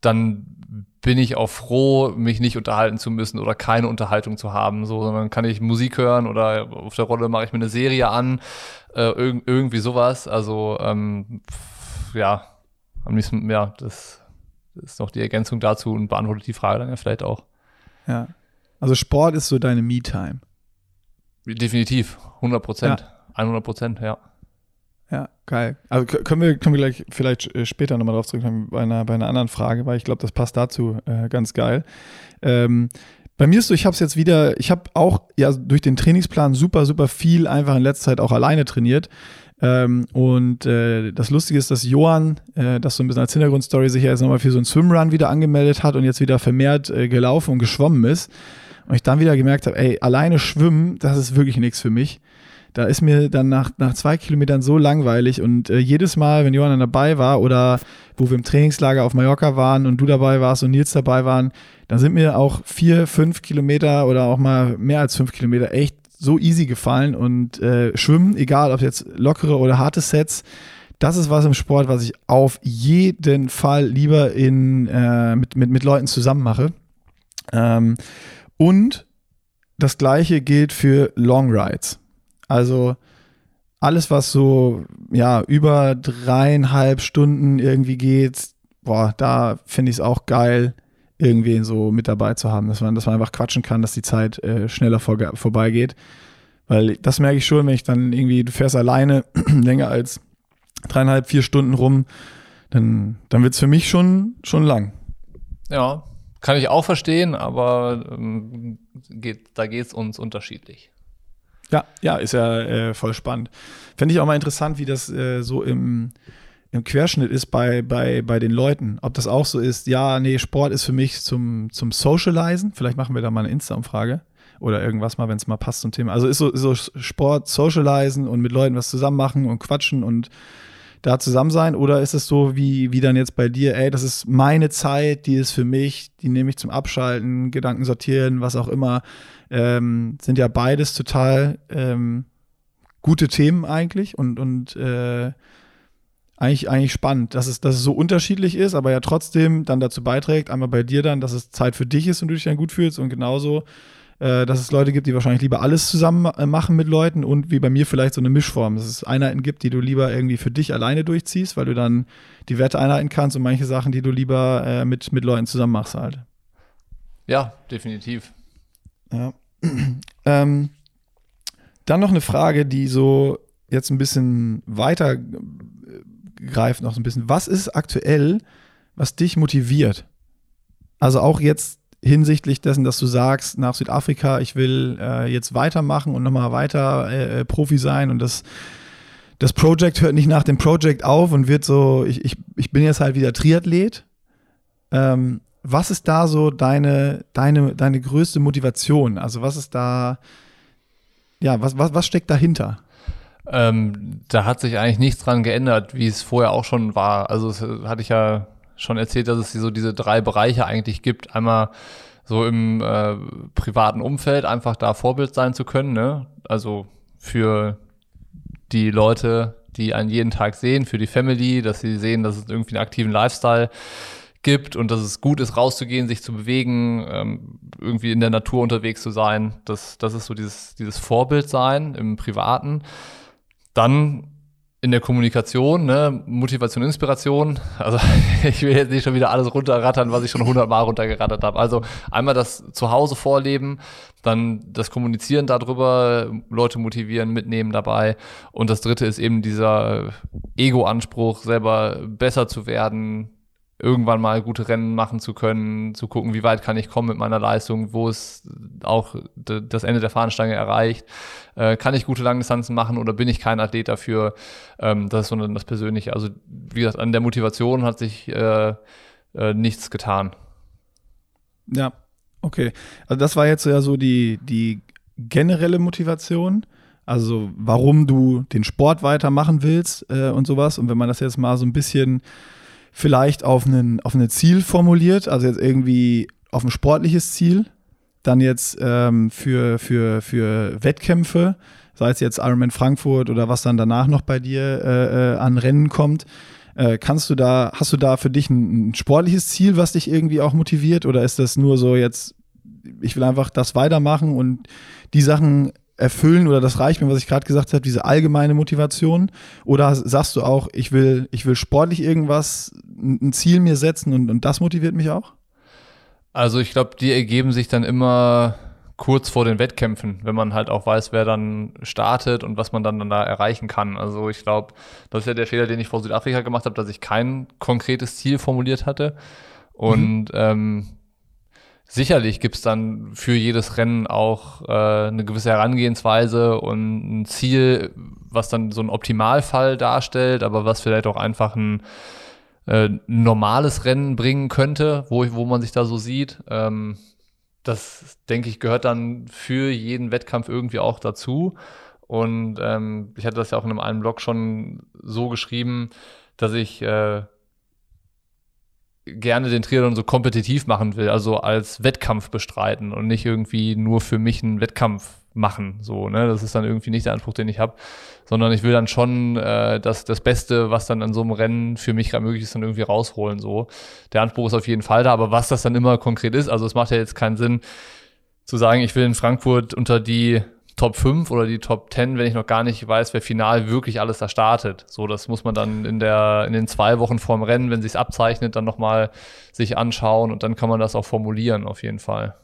dann bin ich auch froh, mich nicht unterhalten zu müssen oder keine Unterhaltung zu haben, so, sondern kann ich Musik hören oder auf der Rolle mache ich mir eine Serie an, äh, irg irgendwie sowas. Also ähm, ja, am liebsten, ja, das ist noch die Ergänzung dazu und beantwortet die Frage dann ja vielleicht auch. Ja. Also Sport ist so deine Me-Time. Definitiv, 100 Prozent, ja. 100 Prozent, ja. Ja, geil. Also können wir, können wir gleich vielleicht äh, später nochmal drauf zurückkommen bei einer, bei einer anderen Frage, weil ich glaube, das passt dazu äh, ganz geil. Ähm, Bei mir ist so, ich habe es jetzt wieder, ich habe auch ja durch den Trainingsplan super, super viel einfach in letzter Zeit auch alleine trainiert. Ähm, und äh, das Lustige ist, dass Johann, äh, das so ein bisschen als Hintergrundstory, sich ja jetzt nochmal für so einen Swimrun wieder angemeldet hat und jetzt wieder vermehrt äh, gelaufen und geschwommen ist. Und ich dann wieder gemerkt habe, ey, alleine schwimmen, das ist wirklich nichts für mich. Da ist mir dann nach, nach zwei Kilometern so langweilig und äh, jedes Mal, wenn Johann dann dabei war oder wo wir im Trainingslager auf Mallorca waren und du dabei warst und Nils dabei waren, dann sind mir auch vier, fünf Kilometer oder auch mal mehr als fünf Kilometer echt so easy gefallen und äh, Schwimmen, egal ob jetzt lockere oder harte Sets, das ist was im Sport, was ich auf jeden Fall lieber in, äh, mit, mit, mit Leuten zusammen mache. Ähm, und das gleiche gilt für Long Rides. Also alles, was so ja über dreieinhalb Stunden irgendwie geht, boah, da finde ich es auch geil, irgendwen so mit dabei zu haben, dass man, dass man einfach quatschen kann, dass die Zeit äh, schneller vor, vorbeigeht. Weil das merke ich schon, wenn ich dann irgendwie, du fährst alleine [CLEARS THROAT] länger als dreieinhalb, vier Stunden rum, dann, dann wird es für mich schon, schon lang. Ja, kann ich auch verstehen, aber ähm, geht, da geht es uns unterschiedlich. Ja, ja, ist ja äh, voll spannend. Fände ich auch mal interessant, wie das äh, so im, im Querschnitt ist bei, bei, bei den Leuten. Ob das auch so ist, ja, nee, Sport ist für mich zum, zum Socializen. Vielleicht machen wir da mal eine Insta-Umfrage oder irgendwas mal, wenn es mal passt zum Thema. Also ist so, so Sport, Socializen und mit Leuten was zusammen machen und quatschen und da zusammen sein? Oder ist es so wie, wie dann jetzt bei dir, ey, das ist meine Zeit, die ist für mich, die nehme ich zum Abschalten, Gedanken sortieren, was auch immer. Ähm, sind ja beides total ähm, gute Themen eigentlich und, und äh, eigentlich, eigentlich spannend, dass es, dass es so unterschiedlich ist, aber ja trotzdem dann dazu beiträgt, einmal bei dir dann, dass es Zeit für dich ist und du dich dann gut fühlst und genauso äh, dass es Leute gibt, die wahrscheinlich lieber alles zusammen äh, machen mit Leuten und wie bei mir vielleicht so eine Mischform, dass es Einheiten gibt, die du lieber irgendwie für dich alleine durchziehst, weil du dann die Werte einhalten kannst und manche Sachen, die du lieber äh, mit, mit Leuten zusammen machst halt. Ja, definitiv. Ja. [CLEARS THROAT] ähm, dann noch eine Frage, die so jetzt ein bisschen weiter äh, greift, noch so ein bisschen. Was ist aktuell, was dich motiviert? Also auch jetzt hinsichtlich dessen, dass du sagst, nach Südafrika, ich will äh, jetzt weitermachen und nochmal weiter äh, äh, Profi sein und das, das Project hört nicht nach dem Project auf und wird so, ich, ich, ich bin jetzt halt wieder Triathlet. Ähm, was ist da so deine, deine, deine größte Motivation? Also was ist da, ja, was, was, was steckt dahinter? Ähm, da hat sich eigentlich nichts dran geändert, wie es vorher auch schon war. Also das hatte ich ja schon erzählt, dass es so diese drei Bereiche eigentlich gibt. Einmal so im äh, privaten Umfeld einfach da Vorbild sein zu können, ne? Also für die Leute, die einen jeden Tag sehen, für die Family, dass sie sehen, dass es irgendwie einen aktiven Lifestyle gibt und dass es gut ist, rauszugehen, sich zu bewegen, ähm, irgendwie in der Natur unterwegs zu sein. Das, das ist so dieses, dieses Vorbild sein im Privaten. Dann in der Kommunikation, ne, Motivation, Inspiration. Also [LAUGHS] ich will jetzt nicht schon wieder alles runterrattern, was ich schon hundertmal runtergerattert habe. Also einmal das Zuhause vorleben, dann das Kommunizieren darüber, Leute motivieren, mitnehmen dabei. Und das dritte ist eben dieser Ego-Anspruch, selber besser zu werden, irgendwann mal gute Rennen machen zu können, zu gucken, wie weit kann ich kommen mit meiner Leistung, wo ist auch das Ende der Fahnenstange erreicht, äh, kann ich gute Langdistanzen machen oder bin ich kein Athlet dafür, ähm, das ist so das Persönliche. Also wie gesagt, an der Motivation hat sich äh, äh, nichts getan. Ja, okay. Also das war jetzt ja so die, die generelle Motivation. Also warum du den Sport weitermachen willst äh, und sowas. Und wenn man das jetzt mal so ein bisschen vielleicht auf, einen, auf ein Ziel formuliert, also jetzt irgendwie auf ein sportliches Ziel, dann jetzt ähm, für, für, für Wettkämpfe, sei es jetzt Ironman Frankfurt oder was dann danach noch bei dir äh, äh, an Rennen kommt, äh, kannst du da, hast du da für dich ein, ein, sportliches Ziel, was dich irgendwie auch motiviert oder ist das nur so jetzt, ich will einfach das weitermachen und die Sachen erfüllen oder das reicht mir, was ich gerade gesagt habe, diese allgemeine Motivation? Oder sagst du auch, ich will, ich will sportlich irgendwas, ein Ziel mir setzen und, und das motiviert mich auch? Also ich glaube, die ergeben sich dann immer kurz vor den Wettkämpfen, wenn man halt auch weiß, wer dann startet und was man dann, dann da erreichen kann. Also ich glaube, das ist ja der Fehler, den ich vor Südafrika gemacht habe, dass ich kein konkretes Ziel formuliert hatte. Und mhm. ähm, sicherlich gibt es dann für jedes Rennen auch äh, eine gewisse Herangehensweise und ein Ziel, was dann so ein Optimalfall darstellt, aber was vielleicht auch einfach ein äh, normales Rennen bringen könnte, wo, wo man sich da so sieht. Ähm, das, denke ich, gehört dann für jeden Wettkampf irgendwie auch dazu. Und ähm, ich hatte das ja auch in einem einen Blog schon so geschrieben, dass ich äh, gerne den Triathlon so kompetitiv machen will, also als Wettkampf bestreiten und nicht irgendwie nur für mich einen Wettkampf machen. So, ne? Das ist dann irgendwie nicht der Anspruch, den ich habe, sondern ich will dann schon äh, das, das Beste, was dann an so einem Rennen für mich gerade möglich ist, dann irgendwie rausholen. So. Der Anspruch ist auf jeden Fall da, aber was das dann immer konkret ist, also es macht ja jetzt keinen Sinn zu sagen, ich will in Frankfurt unter die Top 5 oder die Top 10, wenn ich noch gar nicht weiß, wer final wirklich alles da startet. So, das muss man dann in der, in den zwei Wochen vorm Rennen, wenn sich abzeichnet, dann nochmal sich anschauen und dann kann man das auch formulieren, auf jeden Fall.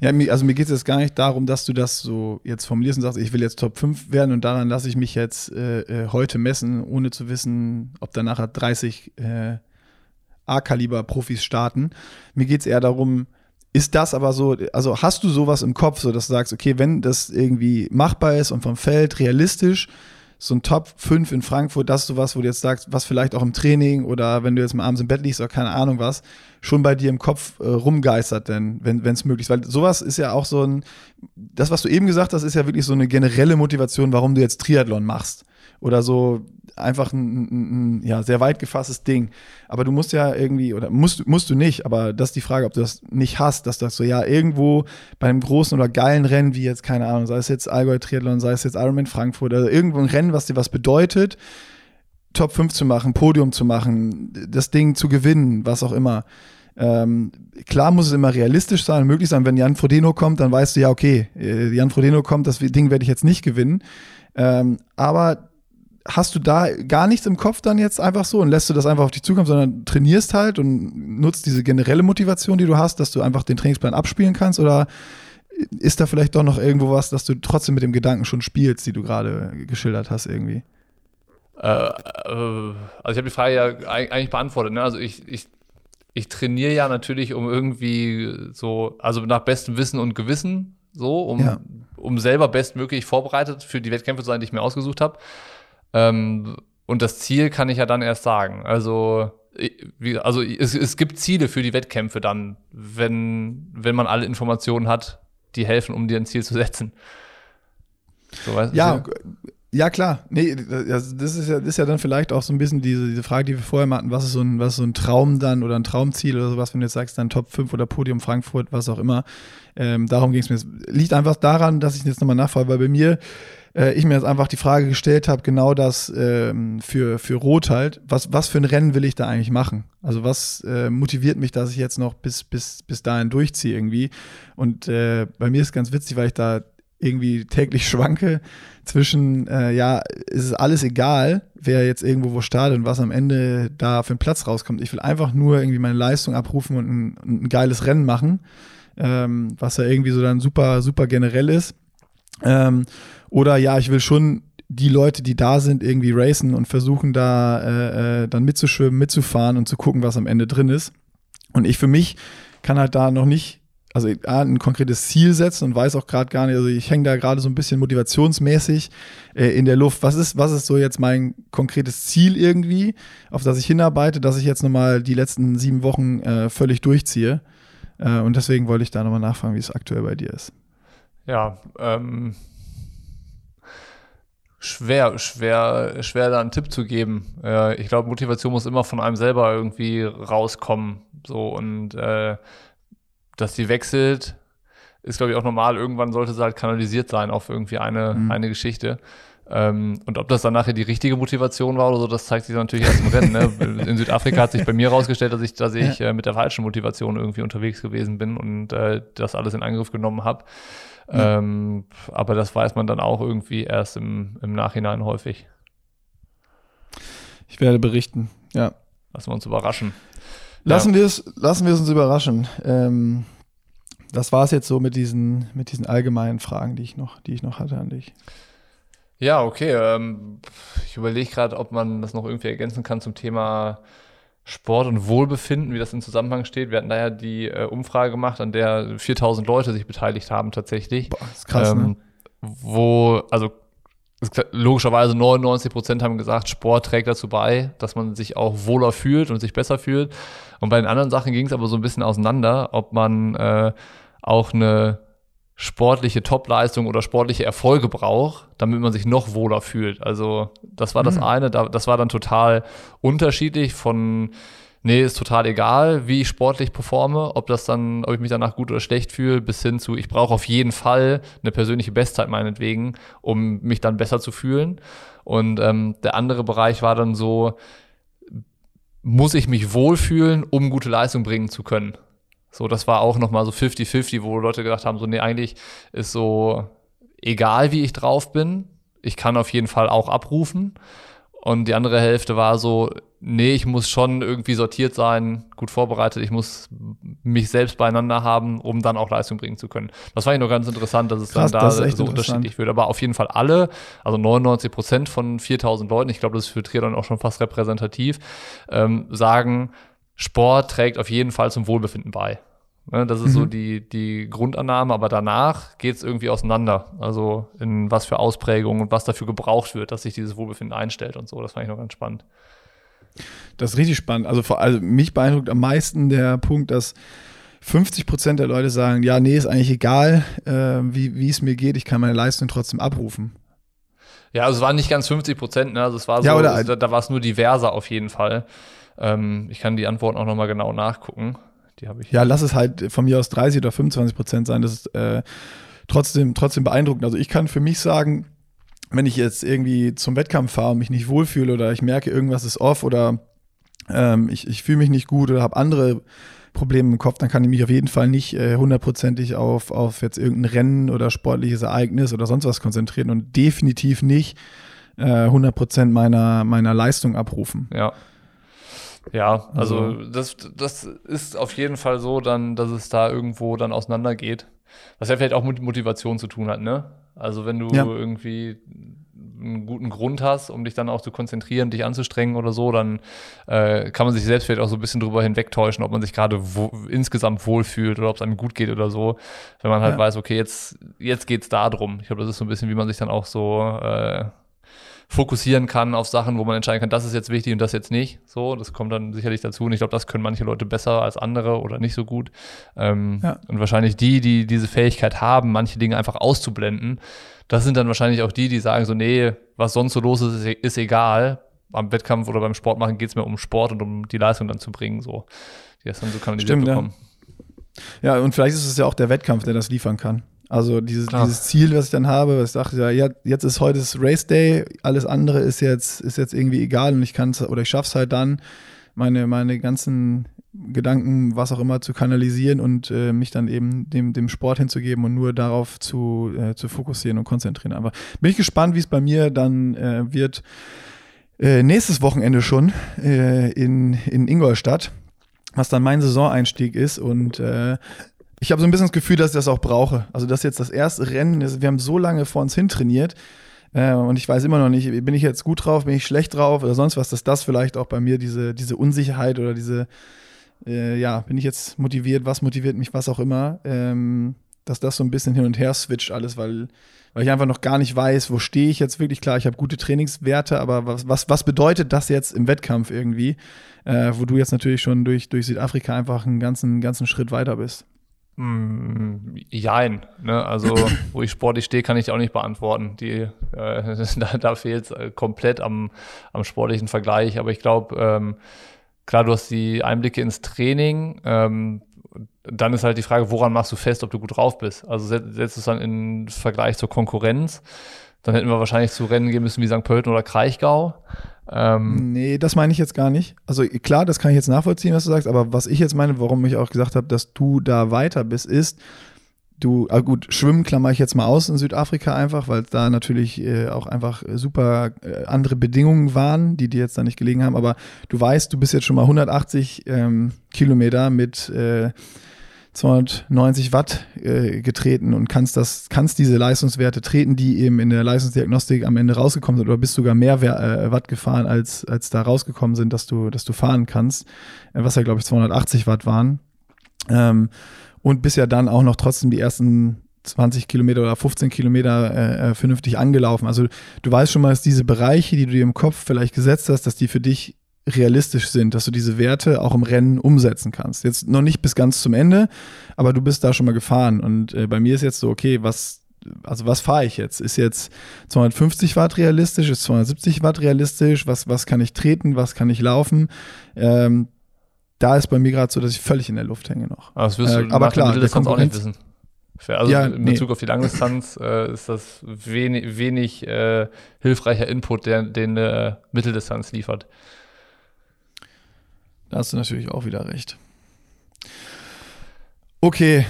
Ja, also mir geht es jetzt gar nicht darum, dass du das so jetzt formulierst und sagst, ich will jetzt Top 5 werden und daran lasse ich mich jetzt äh, äh heute messen, ohne zu wissen, ob da nachher 30 äh, A-Kaliber-Profis starten. Mir geht es eher darum, ist das aber so, also hast du sowas im Kopf, so dass du sagst, okay, wenn das irgendwie machbar ist und vom Feld realistisch, so ein Top 5 in Frankfurt, das ist sowas, wo du jetzt sagst, was vielleicht auch im Training oder wenn du jetzt mal abends im Bett liegst oder keine Ahnung was, schon bei dir im Kopf äh, rumgeistert, denn, wenn es möglich ist. Weil sowas ist ja auch so ein, das, was du eben gesagt hast, ist ja wirklich so eine generelle Motivation, warum du jetzt Triathlon machst. Oder so, einfach ein, ein, ja, sehr weit gefasstes Ding. Aber du musst ja irgendwie, oder musst, musst du nicht, aber das ist die Frage, ob du das nicht hast, dass das so, ja, irgendwo bei einem großen oder geilen Rennen, wie jetzt, keine Ahnung, sei es jetzt Allgäu Triathlon, sei es jetzt Ironman Frankfurt, oder irgendwo ein Rennen, was dir was bedeutet, Top 5 zu machen, Podium zu machen, das Ding zu gewinnen, was auch immer. Ähm, klar muss es immer realistisch sein, möglich sein. Wenn Jan Frodeno kommt, dann weißt du ja, okay, äh, Jan Frodeno kommt, das Ding werde ich jetzt nicht gewinnen. Ähm, aber hast du da gar nichts im Kopf dann jetzt einfach so und lässt du das einfach auf dich zukommen, sondern trainierst halt und nutzt diese generelle Motivation, die du hast, dass du einfach den Trainingsplan abspielen kannst oder ist da vielleicht doch noch irgendwo was, dass du trotzdem mit dem Gedanken schon spielst, die du gerade geschildert hast irgendwie? Äh, äh, also ich habe die Frage ja eigentlich beantwortet. Ne? Also ich, ich, ich trainiere ja natürlich, um irgendwie so, also nach bestem Wissen und Gewissen, so, um, ja. um selber bestmöglich vorbereitet für die Wettkämpfe zu sein, die ich mir ausgesucht habe. Ähm, und das Ziel kann ich ja dann erst sagen. Also, wie, also es, es gibt Ziele für die Wettkämpfe dann, wenn, wenn man alle Informationen hat, die helfen, um dir ein Ziel zu setzen. So, weißt, ja, ja, klar. Nee, das ist ja, das ist ja dann vielleicht auch so ein bisschen diese, diese Frage, die wir vorher hatten, was ist, so ein, was ist so ein Traum dann oder ein Traumziel oder sowas, wenn du jetzt sagst, dann Top 5 oder Podium Frankfurt, was auch immer. Ähm, darum ging es mir. Es liegt einfach daran, dass ich jetzt nochmal nachfrage, weil bei mir äh, ich mir jetzt einfach die Frage gestellt habe, genau das ähm, für, für Rot halt, was, was für ein Rennen will ich da eigentlich machen? Also was äh, motiviert mich, dass ich jetzt noch bis, bis, bis dahin durchziehe irgendwie? Und äh, bei mir ist ganz witzig, weil ich da irgendwie täglich [LAUGHS] schwanke zwischen, äh, ja, ist es alles egal, wer jetzt irgendwo wo startet und was am Ende da für einen Platz rauskommt. Ich will einfach nur irgendwie meine Leistung abrufen und ein, ein geiles Rennen machen, ähm, was ja irgendwie so dann super, super generell ist. Ähm, oder ja, ich will schon die Leute, die da sind, irgendwie racen und versuchen da äh, äh, dann mitzuschwimmen, mitzufahren und zu gucken, was am Ende drin ist. Und ich für mich kann halt da noch nicht, also ein konkretes Ziel setzen und weiß auch gerade gar nicht, also ich hänge da gerade so ein bisschen motivationsmäßig äh, in der Luft. Was ist, was ist so jetzt mein konkretes Ziel irgendwie, auf das ich hinarbeite, dass ich jetzt nochmal die letzten sieben Wochen äh, völlig durchziehe? Äh, und deswegen wollte ich da nochmal nachfragen, wie es aktuell bei dir ist. Ja, ähm, schwer, schwer, schwer da einen Tipp zu geben. Äh, ich glaube, Motivation muss immer von einem selber irgendwie rauskommen. So und äh, dass die wechselt, ist, glaube ich, auch normal. Irgendwann sollte sie halt kanalisiert sein auf irgendwie eine, mhm. eine Geschichte. Ähm, und ob das dann nachher die richtige Motivation war oder so, das zeigt sich natürlich erst im Rennen. Ne? [LAUGHS] In Südafrika hat sich bei mir herausgestellt, dass ich, dass ich ja. äh, mit der falschen Motivation irgendwie unterwegs gewesen bin und äh, das alles in Angriff genommen habe. Ähm, aber das weiß man dann auch irgendwie erst im, im Nachhinein häufig. Ich werde berichten, ja. Lassen wir uns überraschen. Lassen ja. wir es, lassen wir es uns überraschen. Ähm, das war es jetzt so mit diesen, mit diesen allgemeinen Fragen, die ich noch, die ich noch hatte an dich. Ja, okay. Ähm, ich überlege gerade, ob man das noch irgendwie ergänzen kann zum Thema Sport und Wohlbefinden, wie das im Zusammenhang steht. Wir hatten da ja die äh, Umfrage gemacht, an der 4000 Leute sich beteiligt haben tatsächlich. Boah, ist krass, ne? ähm, Wo, also logischerweise 99 Prozent haben gesagt, Sport trägt dazu bei, dass man sich auch wohler fühlt und sich besser fühlt. Und bei den anderen Sachen ging es aber so ein bisschen auseinander, ob man äh, auch eine sportliche Topleistung oder sportliche Erfolge braucht, damit man sich noch wohler fühlt. Also das war das Mhm. eine, da- das war dann total unterschiedlich von nee, ist total egal, wie ich sportlich performe, ob das dann, ob ich mich danach gut oder schlecht fühle, bis hin zu, ich brauche auf jeden Fall eine persönliche Bestzeit meinetwegen, um mich dann besser zu fühlen. Und ähm, der andere Bereich war dann so, muss ich mich wohlfühlen, um gute Leistung bringen zu können. So, das war auch nochmal so 50-50, wo Leute gedacht haben, so, nee, eigentlich ist so egal, wie ich drauf bin. Ich kann auf jeden Fall auch abrufen. Und die andere Hälfte war so, nee, ich muss schon irgendwie sortiert sein, gut vorbereitet, ich muss mich selbst beieinander haben, um dann auch Leistung bringen zu können. Das fand ich noch ganz interessant, dass es Krass, dann da so unterschiedlich wird. Aber auf jeden Fall alle, also 99 Prozent von 4000 Leuten, ich glaube, das ist für Triathlon auch schon fast repräsentativ, ähm, sagen, Sport trägt auf jeden Fall zum Wohlbefinden bei. Ne, das ist so Mhm. die, die Grundannahme, aber danach geht es irgendwie auseinander. Also in was für Ausprägungen und was dafür gebraucht wird, dass sich dieses Wohlbefinden einstellt und so. Das fand ich noch ganz spannend. Das ist richtig spannend. Also, vor, also mich beeindruckt am meisten der Punkt, dass 50 Prozent der Leute sagen, ja, nee, ist eigentlich egal, äh, wie wie es mir geht, ich kann meine Leistung trotzdem abrufen. Ja, also es waren nicht ganz 50 Prozent, ne? Also es war so, Ja, oder- da, da war es nur diverser auf jeden Fall. Ähm, ich kann die Antworten auch nochmal genau nachgucken. Die habe ich. Ja, lass es halt von mir aus 30 oder 25 Prozent sein. Das ist äh, trotzdem, trotzdem beeindruckend. Also ich kann für mich sagen, wenn ich jetzt irgendwie zum Wettkampf fahre und mich nicht wohlfühle oder ich merke, irgendwas ist off oder ähm, ich, ich fühle mich nicht gut oder habe andere Probleme im Kopf, dann kann ich mich auf jeden Fall nicht äh, hundertprozentig auf, auf jetzt irgendein Rennen oder sportliches Ereignis oder sonst was konzentrieren und definitiv nicht äh, 100 Prozent meiner, meiner Leistung abrufen. Ja. Ja, also, Also- das, das ist auf jeden Fall so dann, dass es da irgendwo dann auseinandergeht. Was ja vielleicht auch mit Motivation zu tun hat, ne? Also wenn du Ja. irgendwie einen guten Grund hast, um dich dann auch zu konzentrieren, dich anzustrengen oder so, dann äh, kann man sich selbst vielleicht auch so ein bisschen drüber hinwegtäuschen, ob man sich gerade wo, insgesamt wohlfühlt oder ob es einem gut geht oder so. Wenn man halt Ja. weiß, okay, jetzt, jetzt geht's da drum. Ich glaube, das ist so ein bisschen, wie man sich dann auch so äh, fokussieren kann auf Sachen, wo man entscheiden kann, das ist jetzt wichtig und das jetzt nicht. So, das kommt dann sicherlich dazu. Und ich glaube, das können manche Leute besser als andere oder nicht so gut. Ähm, Ja. Und wahrscheinlich die, die diese Fähigkeit haben, manche Dinge einfach auszublenden, das sind dann wahrscheinlich auch die, die sagen so, nee, was sonst so los ist, ist, e- egal. Am Wettkampf oder beim Sport machen geht es mir um Sport und um die Leistung dann zu bringen, so. Die das dann so kanalisiert Stimmt, ja. bekommen. Ja, und vielleicht ist es ja auch der Wettkampf, der das liefern kann. Also dieses, dieses Ziel, was ich dann habe, was ich dachte, ja, ja, jetzt ist heute das Race Day, alles andere ist jetzt, ist jetzt irgendwie egal und ich kann es oder ich schaff's halt dann, meine, meine ganzen Gedanken, was auch immer, zu kanalisieren und äh, mich dann eben dem, dem Sport hinzugeben und nur darauf zu, äh, zu fokussieren und konzentrieren. Aber bin ich gespannt, wie es bei mir dann äh, wird. Äh, nächstes Wochenende schon äh, in, in Ingolstadt, was dann mein Saisoneinstieg ist und äh, ich habe so ein bisschen das Gefühl, dass ich das auch brauche. Also, dass jetzt das erste Rennen ist, wir haben so lange vor uns hin trainiert äh, und ich weiß immer noch nicht, bin ich jetzt gut drauf, bin ich schlecht drauf oder sonst was, dass das vielleicht auch bei mir diese, diese Unsicherheit oder diese, äh, ja, bin ich jetzt motiviert, was motiviert mich, was auch immer, ähm, dass das so ein bisschen hin und her switcht alles, weil, weil ich einfach noch gar nicht weiß, wo stehe ich jetzt wirklich. Klar, ich habe gute Trainingswerte, aber was, was, was bedeutet das jetzt im Wettkampf irgendwie, äh, wo du jetzt natürlich schon durch, durch Südafrika einfach einen ganzen, ganzen Schritt weiter bist? Mm, Jein. Ne? Also, wo ich sportlich stehe, kann ich auch nicht beantworten. Die, äh, [LAUGHS] da da fehlt es äh, komplett am, am sportlichen Vergleich. Aber ich glaube, ähm, klar, du hast die Einblicke ins Training. Ähm, dann ist halt die Frage, woran machst du fest, ob du gut drauf bist? Also set- setzt es dann in Vergleich zur Konkurrenz. Dann hätten wir wahrscheinlich zu Rennen gehen müssen wie St. Pölten oder Kraichgau. Ähm, Nee, das meine ich jetzt gar nicht. Also klar, das kann ich jetzt nachvollziehen, was du sagst, aber was ich jetzt meine, warum ich auch gesagt habe, dass du da weiter bist, ist, du, ah gut, Schwimmen klammer ich jetzt mal aus in Südafrika einfach, weil da natürlich äh, auch einfach super äh, andere Bedingungen waren, die dir jetzt da nicht gelegen haben, aber du weißt, du bist jetzt schon mal 180 ähm, Kilometer mit äh, 290 Watt äh, getreten und kannst das, kannst diese Leistungswerte treten, die eben in der Leistungsdiagnostik am Ende rausgekommen sind, oder bist sogar mehr äh, Watt gefahren, als, als da rausgekommen sind, dass du, dass du fahren kannst, äh, was ja, glaube ich, 280 Watt waren. Ähm, und bist ja dann auch noch trotzdem die ersten 20 Kilometer oder 15 Kilometer äh, äh, vernünftig angelaufen. Also du weißt schon mal, dass diese Bereiche, die du dir im Kopf vielleicht gesetzt hast, dass die für dich realistisch sind, dass du diese Werte auch im Rennen umsetzen kannst. Jetzt noch nicht bis ganz zum Ende, aber du bist da schon mal gefahren. Und äh, bei mir ist jetzt so, okay, was, also was fahre ich jetzt? Ist jetzt 250 Watt realistisch? Ist 270 Watt realistisch? Was, was kann ich treten? Was kann ich laufen? Ähm, da ist bei mir gerade so, dass ich völlig in der Luft hänge noch. Aber das wirst du äh, aber klar, der auch nicht wissen. Also ja, in Bezug nee. auf die Langdistanz äh, ist das wenig, wenig äh, hilfreicher Input, der den äh, Mitteldistanz liefert. Da hast du natürlich auch wieder recht. Okay.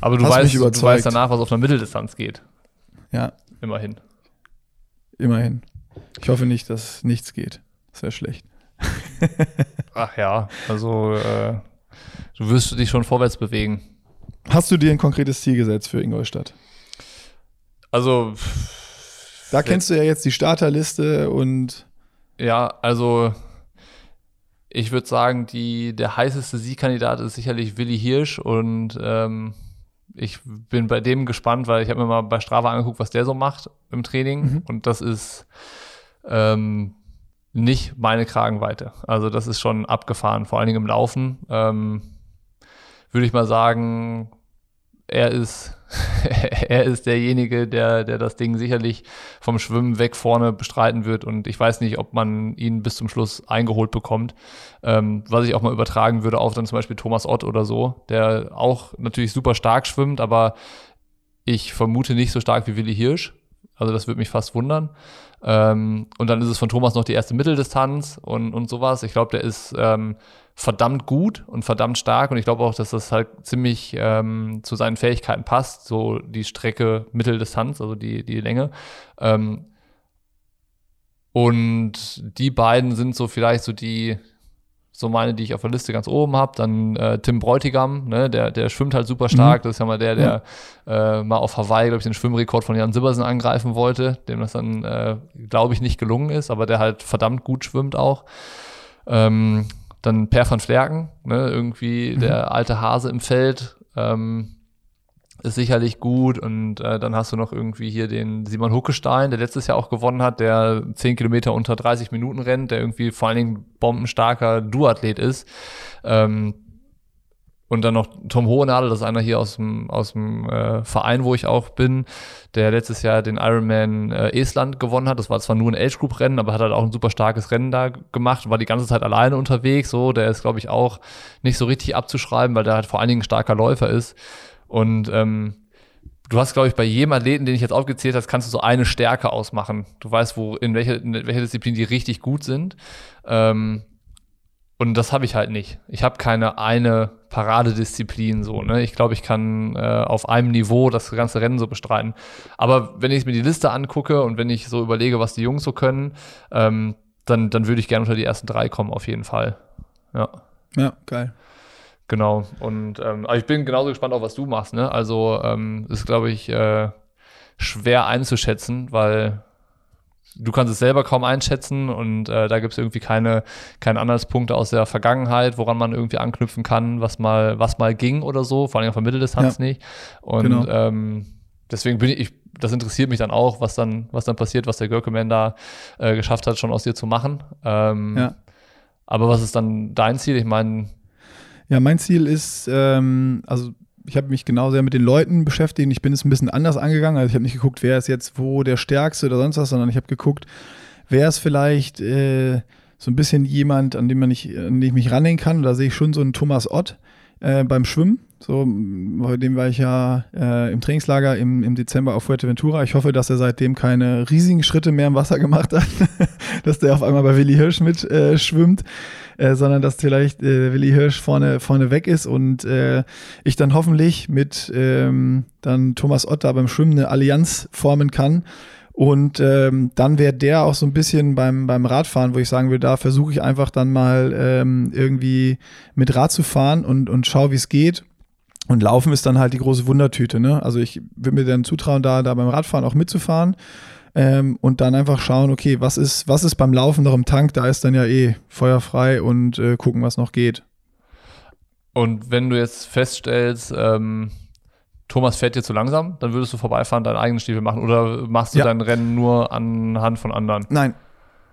Aber du weißt, du weißt danach, was auf einer Mitteldistanz geht. Ja. Immerhin. Immerhin. Ich hoffe nicht, dass nichts geht. Das wäre schlecht. [LAUGHS] Ach ja, also äh, du wirst dich schon vorwärts bewegen. Hast du dir ein konkretes Ziel gesetzt für Ingolstadt? Also. Da kennst du ja jetzt die Starterliste und. Ja, also ich würde sagen, die, der heißeste Siegkandidat ist sicherlich Willi Hirsch und ähm, ich bin bei dem gespannt, weil ich habe mir mal bei Strava angeguckt, was der so macht im Training mhm. und das ist ähm, nicht meine Kragenweite. Also das ist schon abgefahren, vor allen Dingen im Laufen. Ähm, würde ich mal sagen, er ist, [LAUGHS] er ist derjenige, der, der das Ding sicherlich vom Schwimmen weg vorne bestreiten wird. Und ich weiß nicht, ob man ihn bis zum Schluss eingeholt bekommt. Ähm, was ich auch mal übertragen würde auf dann zum Beispiel Thomas Ott oder so, der auch natürlich super stark schwimmt, aber ich vermute nicht so stark wie Willi Hirsch. Also das würde mich fast wundern. Ähm, und dann ist es von Thomas noch die erste Mitteldistanz und, und sowas. Ich glaube, der ist ähm, verdammt gut und verdammt stark und ich glaube auch, dass das halt ziemlich ähm, zu seinen Fähigkeiten passt, so die Strecke Mitteldistanz, also die, die Länge. Ähm, und die beiden sind so vielleicht so die, so meine, die ich auf der Liste ganz oben habe. Dann äh, Tim Bräutigam, ne, der, der schwimmt halt super stark. Mhm. Das ist ja mal der, der ja. äh, mal auf Hawaii, glaube ich, den Schwimmrekord von Jan Sibbersen angreifen wollte, dem das dann, äh, glaube ich, nicht gelungen ist, aber der halt verdammt gut schwimmt auch. Ähm, dann Per van Flerken, ne, irgendwie mhm. der alte Hase im Feld, ähm, ist sicherlich gut. Und äh, dann hast du noch irgendwie hier den Simon Huckestein, der letztes Jahr auch gewonnen hat, der 10 Kilometer unter 30 Minuten rennt, der irgendwie vor allen Dingen bombenstarker Duathlet ist. Ähm, und dann noch Tom Hohenadel, das ist einer hier aus dem, aus dem äh, Verein, wo ich auch bin, der letztes Jahr den Ironman äh, Estland gewonnen hat. Das war zwar nur ein Age-Group-Rennen, aber hat halt auch ein super starkes Rennen da gemacht, war die ganze Zeit alleine unterwegs. So, der ist, glaube ich, auch nicht so richtig abzuschreiben, weil der halt vor allen Dingen ein starker Läufer ist. Und ähm, du hast, glaube ich, bei jedem Athleten, den ich jetzt aufgezählt habe, kannst du so eine Stärke ausmachen. Du weißt, wo, in welcher, in welcher Disziplin die richtig gut sind. Ähm, und das habe ich halt nicht. Ich habe keine eine Paradedisziplin so. Ne? Ich glaube, ich kann äh, auf einem Niveau das ganze Rennen so bestreiten. Aber wenn ich mir die Liste angucke und wenn ich so überlege, was die Jungs so können, ähm, dann, dann würde ich gerne unter die ersten drei kommen, auf jeden Fall. Ja. Ja, geil. Genau. Und ähm, aber ich bin genauso gespannt auf, was du machst. Ne? Also ähm, ist, glaube ich, äh, schwer einzuschätzen, weil du kannst es selber kaum einschätzen und äh, da gibt es irgendwie keine, keine Anhaltspunkte aus der Vergangenheit, woran man irgendwie anknüpfen kann, was mal, was mal ging oder so, vor allem auf der Mitteldistanz ja. nicht. Und genau. ähm, deswegen bin ich, das interessiert mich dann auch, was dann, was dann passiert, was der Görkeman da äh, geschafft hat, schon aus dir zu machen. Ähm, ja. Aber was ist dann dein Ziel? Ich meine, ja, mein Ziel ist, ähm, also ich habe mich genau sehr mit den Leuten beschäftigt. Ich bin es ein bisschen anders angegangen. Also ich habe nicht geguckt, wer ist jetzt wo der Stärkste oder sonst was, sondern ich habe geguckt, wer ist vielleicht äh, so ein bisschen jemand, an dem man nicht, an den ich mich rannehmen kann. Da sehe ich schon so einen Thomas Ott äh, beim Schwimmen. So, bei dem war ich ja äh, im Trainingslager im, im Dezember auf Fuerteventura. Ich hoffe, dass er seitdem keine riesigen Schritte mehr im Wasser gemacht hat, [LAUGHS] dass der auf einmal bei Willi Hirsch mit äh, schwimmt, äh, sondern dass vielleicht äh, Willi Hirsch vorne, vorne weg ist und äh, ich dann hoffentlich mit ähm, dann Thomas Ott da beim Schwimmen eine Allianz formen kann und ähm, dann wäre der auch so ein bisschen beim, beim Radfahren, wo ich sagen will, da versuche ich einfach dann mal ähm, irgendwie mit Rad zu fahren und, und schau, wie es geht. Und Laufen ist dann halt die große Wundertüte. Ne? Also ich würde mir dann zutrauen, da, da beim Radfahren auch mitzufahren ähm, und dann einfach schauen, okay, was ist, was ist beim Laufen noch im Tank? Da ist dann ja eh feuerfrei und äh, gucken, was noch geht. Und wenn du jetzt feststellst, ähm, Thomas fährt dir zu langsam, dann würdest du vorbeifahren, deinen eigenen Stiefel machen oder machst du Ja. dein Rennen nur anhand von anderen? Nein.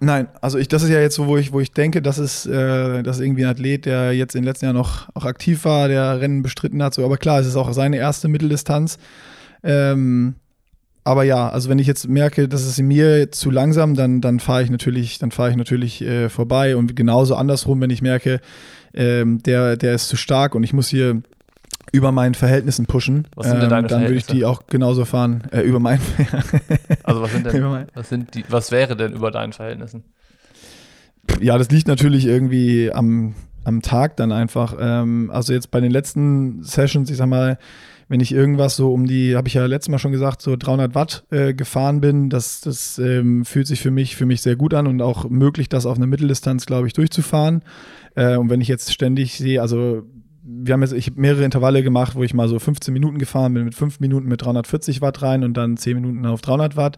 Nein, also ich, das ist ja jetzt so, wo ich, wo ich denke, das ist, äh, das ist irgendwie ein Athlet, der jetzt in den letzten Jahren noch auch aktiv war, der Rennen bestritten hat. So, aber klar, es ist auch seine erste Mitteldistanz. Ähm, aber ja, also wenn ich jetzt merke, das ist mir zu langsam, dann, dann fahre ich natürlich, dann fahre ich natürlich äh, vorbei. Und genauso andersrum, wenn ich merke, ähm, der, der ist zu stark und ich muss hier über meinen Verhältnissen pushen, Was sind denn ähm, deine dann würde ich die auch genauso fahren. Äh, über meinen [LAUGHS] Also was sind denn, [LAUGHS] was sind die, was wäre denn über deinen Verhältnissen? Ja, das liegt natürlich irgendwie am, am Tag dann einfach. Ähm, also jetzt bei den letzten Sessions, ich sag mal, wenn ich irgendwas so um die, habe ich ja letztes Mal schon gesagt, so 300 Watt äh, gefahren bin, das, das ähm, fühlt sich für mich, für mich sehr gut an und auch möglich, das auf einer Mitteldistanz, glaube ich, durchzufahren. Äh, und wenn ich jetzt ständig sehe, also wir haben jetzt, ich habe mehrere Intervalle gemacht, wo ich mal so 15 Minuten gefahren bin, mit 5 Minuten mit 340 Watt rein und dann 10 Minuten auf 300 Watt.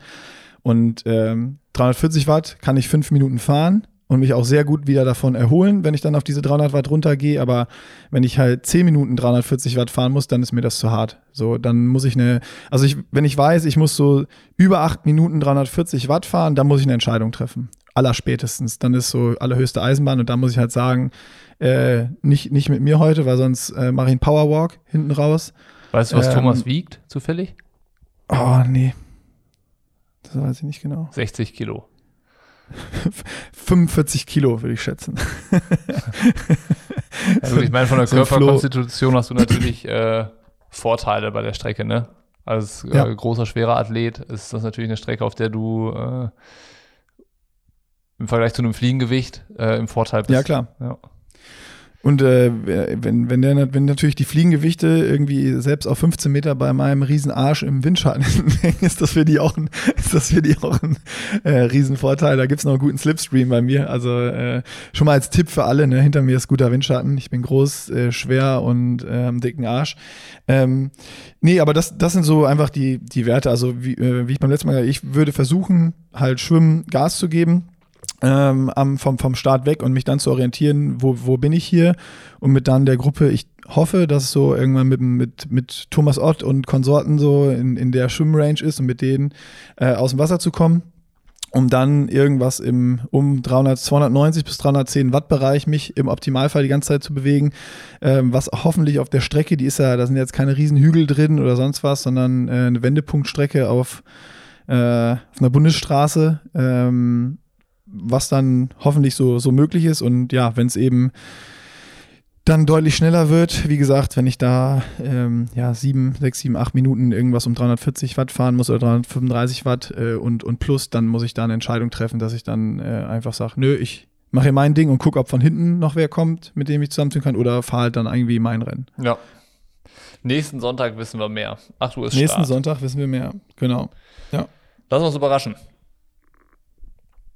Und ähm, 340 Watt kann ich 5 Minuten fahren und mich auch sehr gut wieder davon erholen, wenn ich dann auf diese 300 Watt runtergehe. Aber wenn ich halt 10 Minuten 340 Watt fahren muss, dann ist mir das zu hart. So, dann muss ich eine, also ich, wenn ich weiß, ich muss so über 8 Minuten 340 Watt fahren, dann muss ich eine Entscheidung treffen. Allerspätestens. Dann ist so allerhöchste Eisenbahn und da muss ich halt sagen, äh, nicht, nicht mit mir heute, weil sonst äh, mache ich einen Powerwalk hinten raus. Weißt du, was Ähm, Thomas wiegt, zufällig? Oh, nee. Das weiß ich nicht genau. 60 Kilo. 45 Kilo, würde ich schätzen. [LAUGHS] Also ich meine, von der so Körperkonstitution hast du natürlich äh, Vorteile bei der Strecke, ne? Als äh, Ja. großer, schwerer Athlet ist das natürlich eine Strecke, auf der du äh, im Vergleich zu einem Fliegengewicht äh, im Vorteil bist. Ja, klar. Ja. Und äh, wenn, wenn, der, wenn natürlich die Fliegengewichte irgendwie selbst auf 15 Meter bei meinem riesen Arsch im Windschatten [LAUGHS] hängen, ist das für die auch ein, ist das für die auch ein äh, Riesenvorteil. Da gibt's noch einen guten Slipstream bei mir. Also äh, schon mal als Tipp für alle, ne? hinter mir ist guter Windschatten. Ich bin groß, äh, schwer und äh, am dicken Arsch. Ähm, nee, aber das, das sind so einfach die, die Werte. Also wie, äh, wie ich beim letzten Mal, ich würde versuchen, halt Schwimmen Gas zu geben ähm, am, vom, vom Start weg und mich dann zu orientieren, wo, wo bin ich hier? Und mit dann der Gruppe, ich hoffe, dass es so irgendwann mit, mit, mit Thomas Ott und Konsorten so in, in der Schwimmrange ist und mit denen äh, aus dem Wasser zu kommen, um dann irgendwas im um 300, 290 bis 310 Watt Bereich mich im Optimalfall die ganze Zeit zu bewegen, ähm, was hoffentlich auf der Strecke, die ist ja, da sind jetzt keine riesen Hügel drin oder sonst was, sondern äh, eine Wendepunktstrecke auf, äh, auf einer Bundesstraße, ähm, was dann hoffentlich so, so möglich ist. Und ja, wenn es eben dann deutlich schneller wird, wie gesagt, wenn ich da ähm, ja, sieben, sechs, sieben, acht Minuten irgendwas um 340 Watt fahren muss oder 335 Watt äh, und, und plus, dann muss ich da eine Entscheidung treffen, dass ich dann äh, einfach sage, nö, ich mache hier mein Ding und gucke, ob von hinten noch wer kommt, mit dem ich zusammentun kann oder fahre halt dann irgendwie mein Rennen. ja. Nächsten Sonntag wissen wir mehr. 8 Uhr ist Nächsten Start. Sonntag wissen wir mehr. Genau. Lass uns überraschen.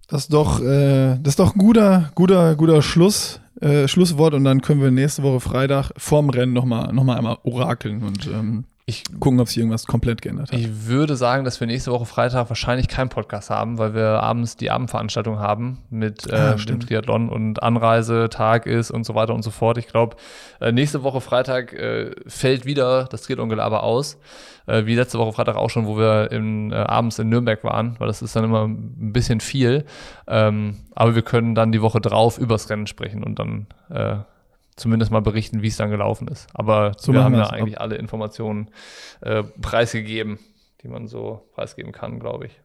Das ist doch, äh, das ist doch ein guter, guter, guter Schluss, äh, Schlusswort. Und dann können wir nächste Woche Freitag vorm Rennen nochmal noch mal einmal orakeln. Und ähm, Ich gucken, ob sich irgendwas komplett geändert hat. Ich würde sagen, dass wir nächste Woche Freitag wahrscheinlich keinen Podcast haben, weil wir abends die Abendveranstaltung haben mit Ah, äh, dem stimmt. Triathlon und Anreisetag ist und so weiter und so fort. Ich glaube, äh, nächste Woche Freitag äh, fällt wieder das Triathlon-Gelaber aus. Äh, wie letzte Woche Freitag auch schon, wo wir in, äh, abends in Nürnberg waren, weil das ist dann immer ein bisschen viel. Ähm, aber wir können dann die Woche drauf übers Rennen sprechen und dann äh, zumindest mal berichten, wie es dann gelaufen ist. Aber So wir haben ja eigentlich alle Informationen äh, preisgegeben, die man so preisgeben kann, glaube ich.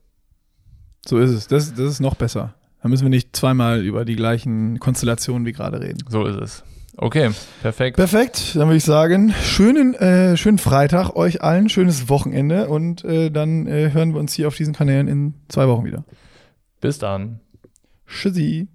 So ist es. Das, das ist noch besser. Da müssen wir nicht zweimal über die gleichen Konstellationen wie gerade reden. So ist es. Okay, perfekt. Perfekt, dann würde ich sagen, schönen, äh, schönen Freitag euch allen, schönes Wochenende und äh, dann äh, hören wir uns hier auf diesen Kanälen in zwei Wochen wieder. Bis dann. Tschüssi.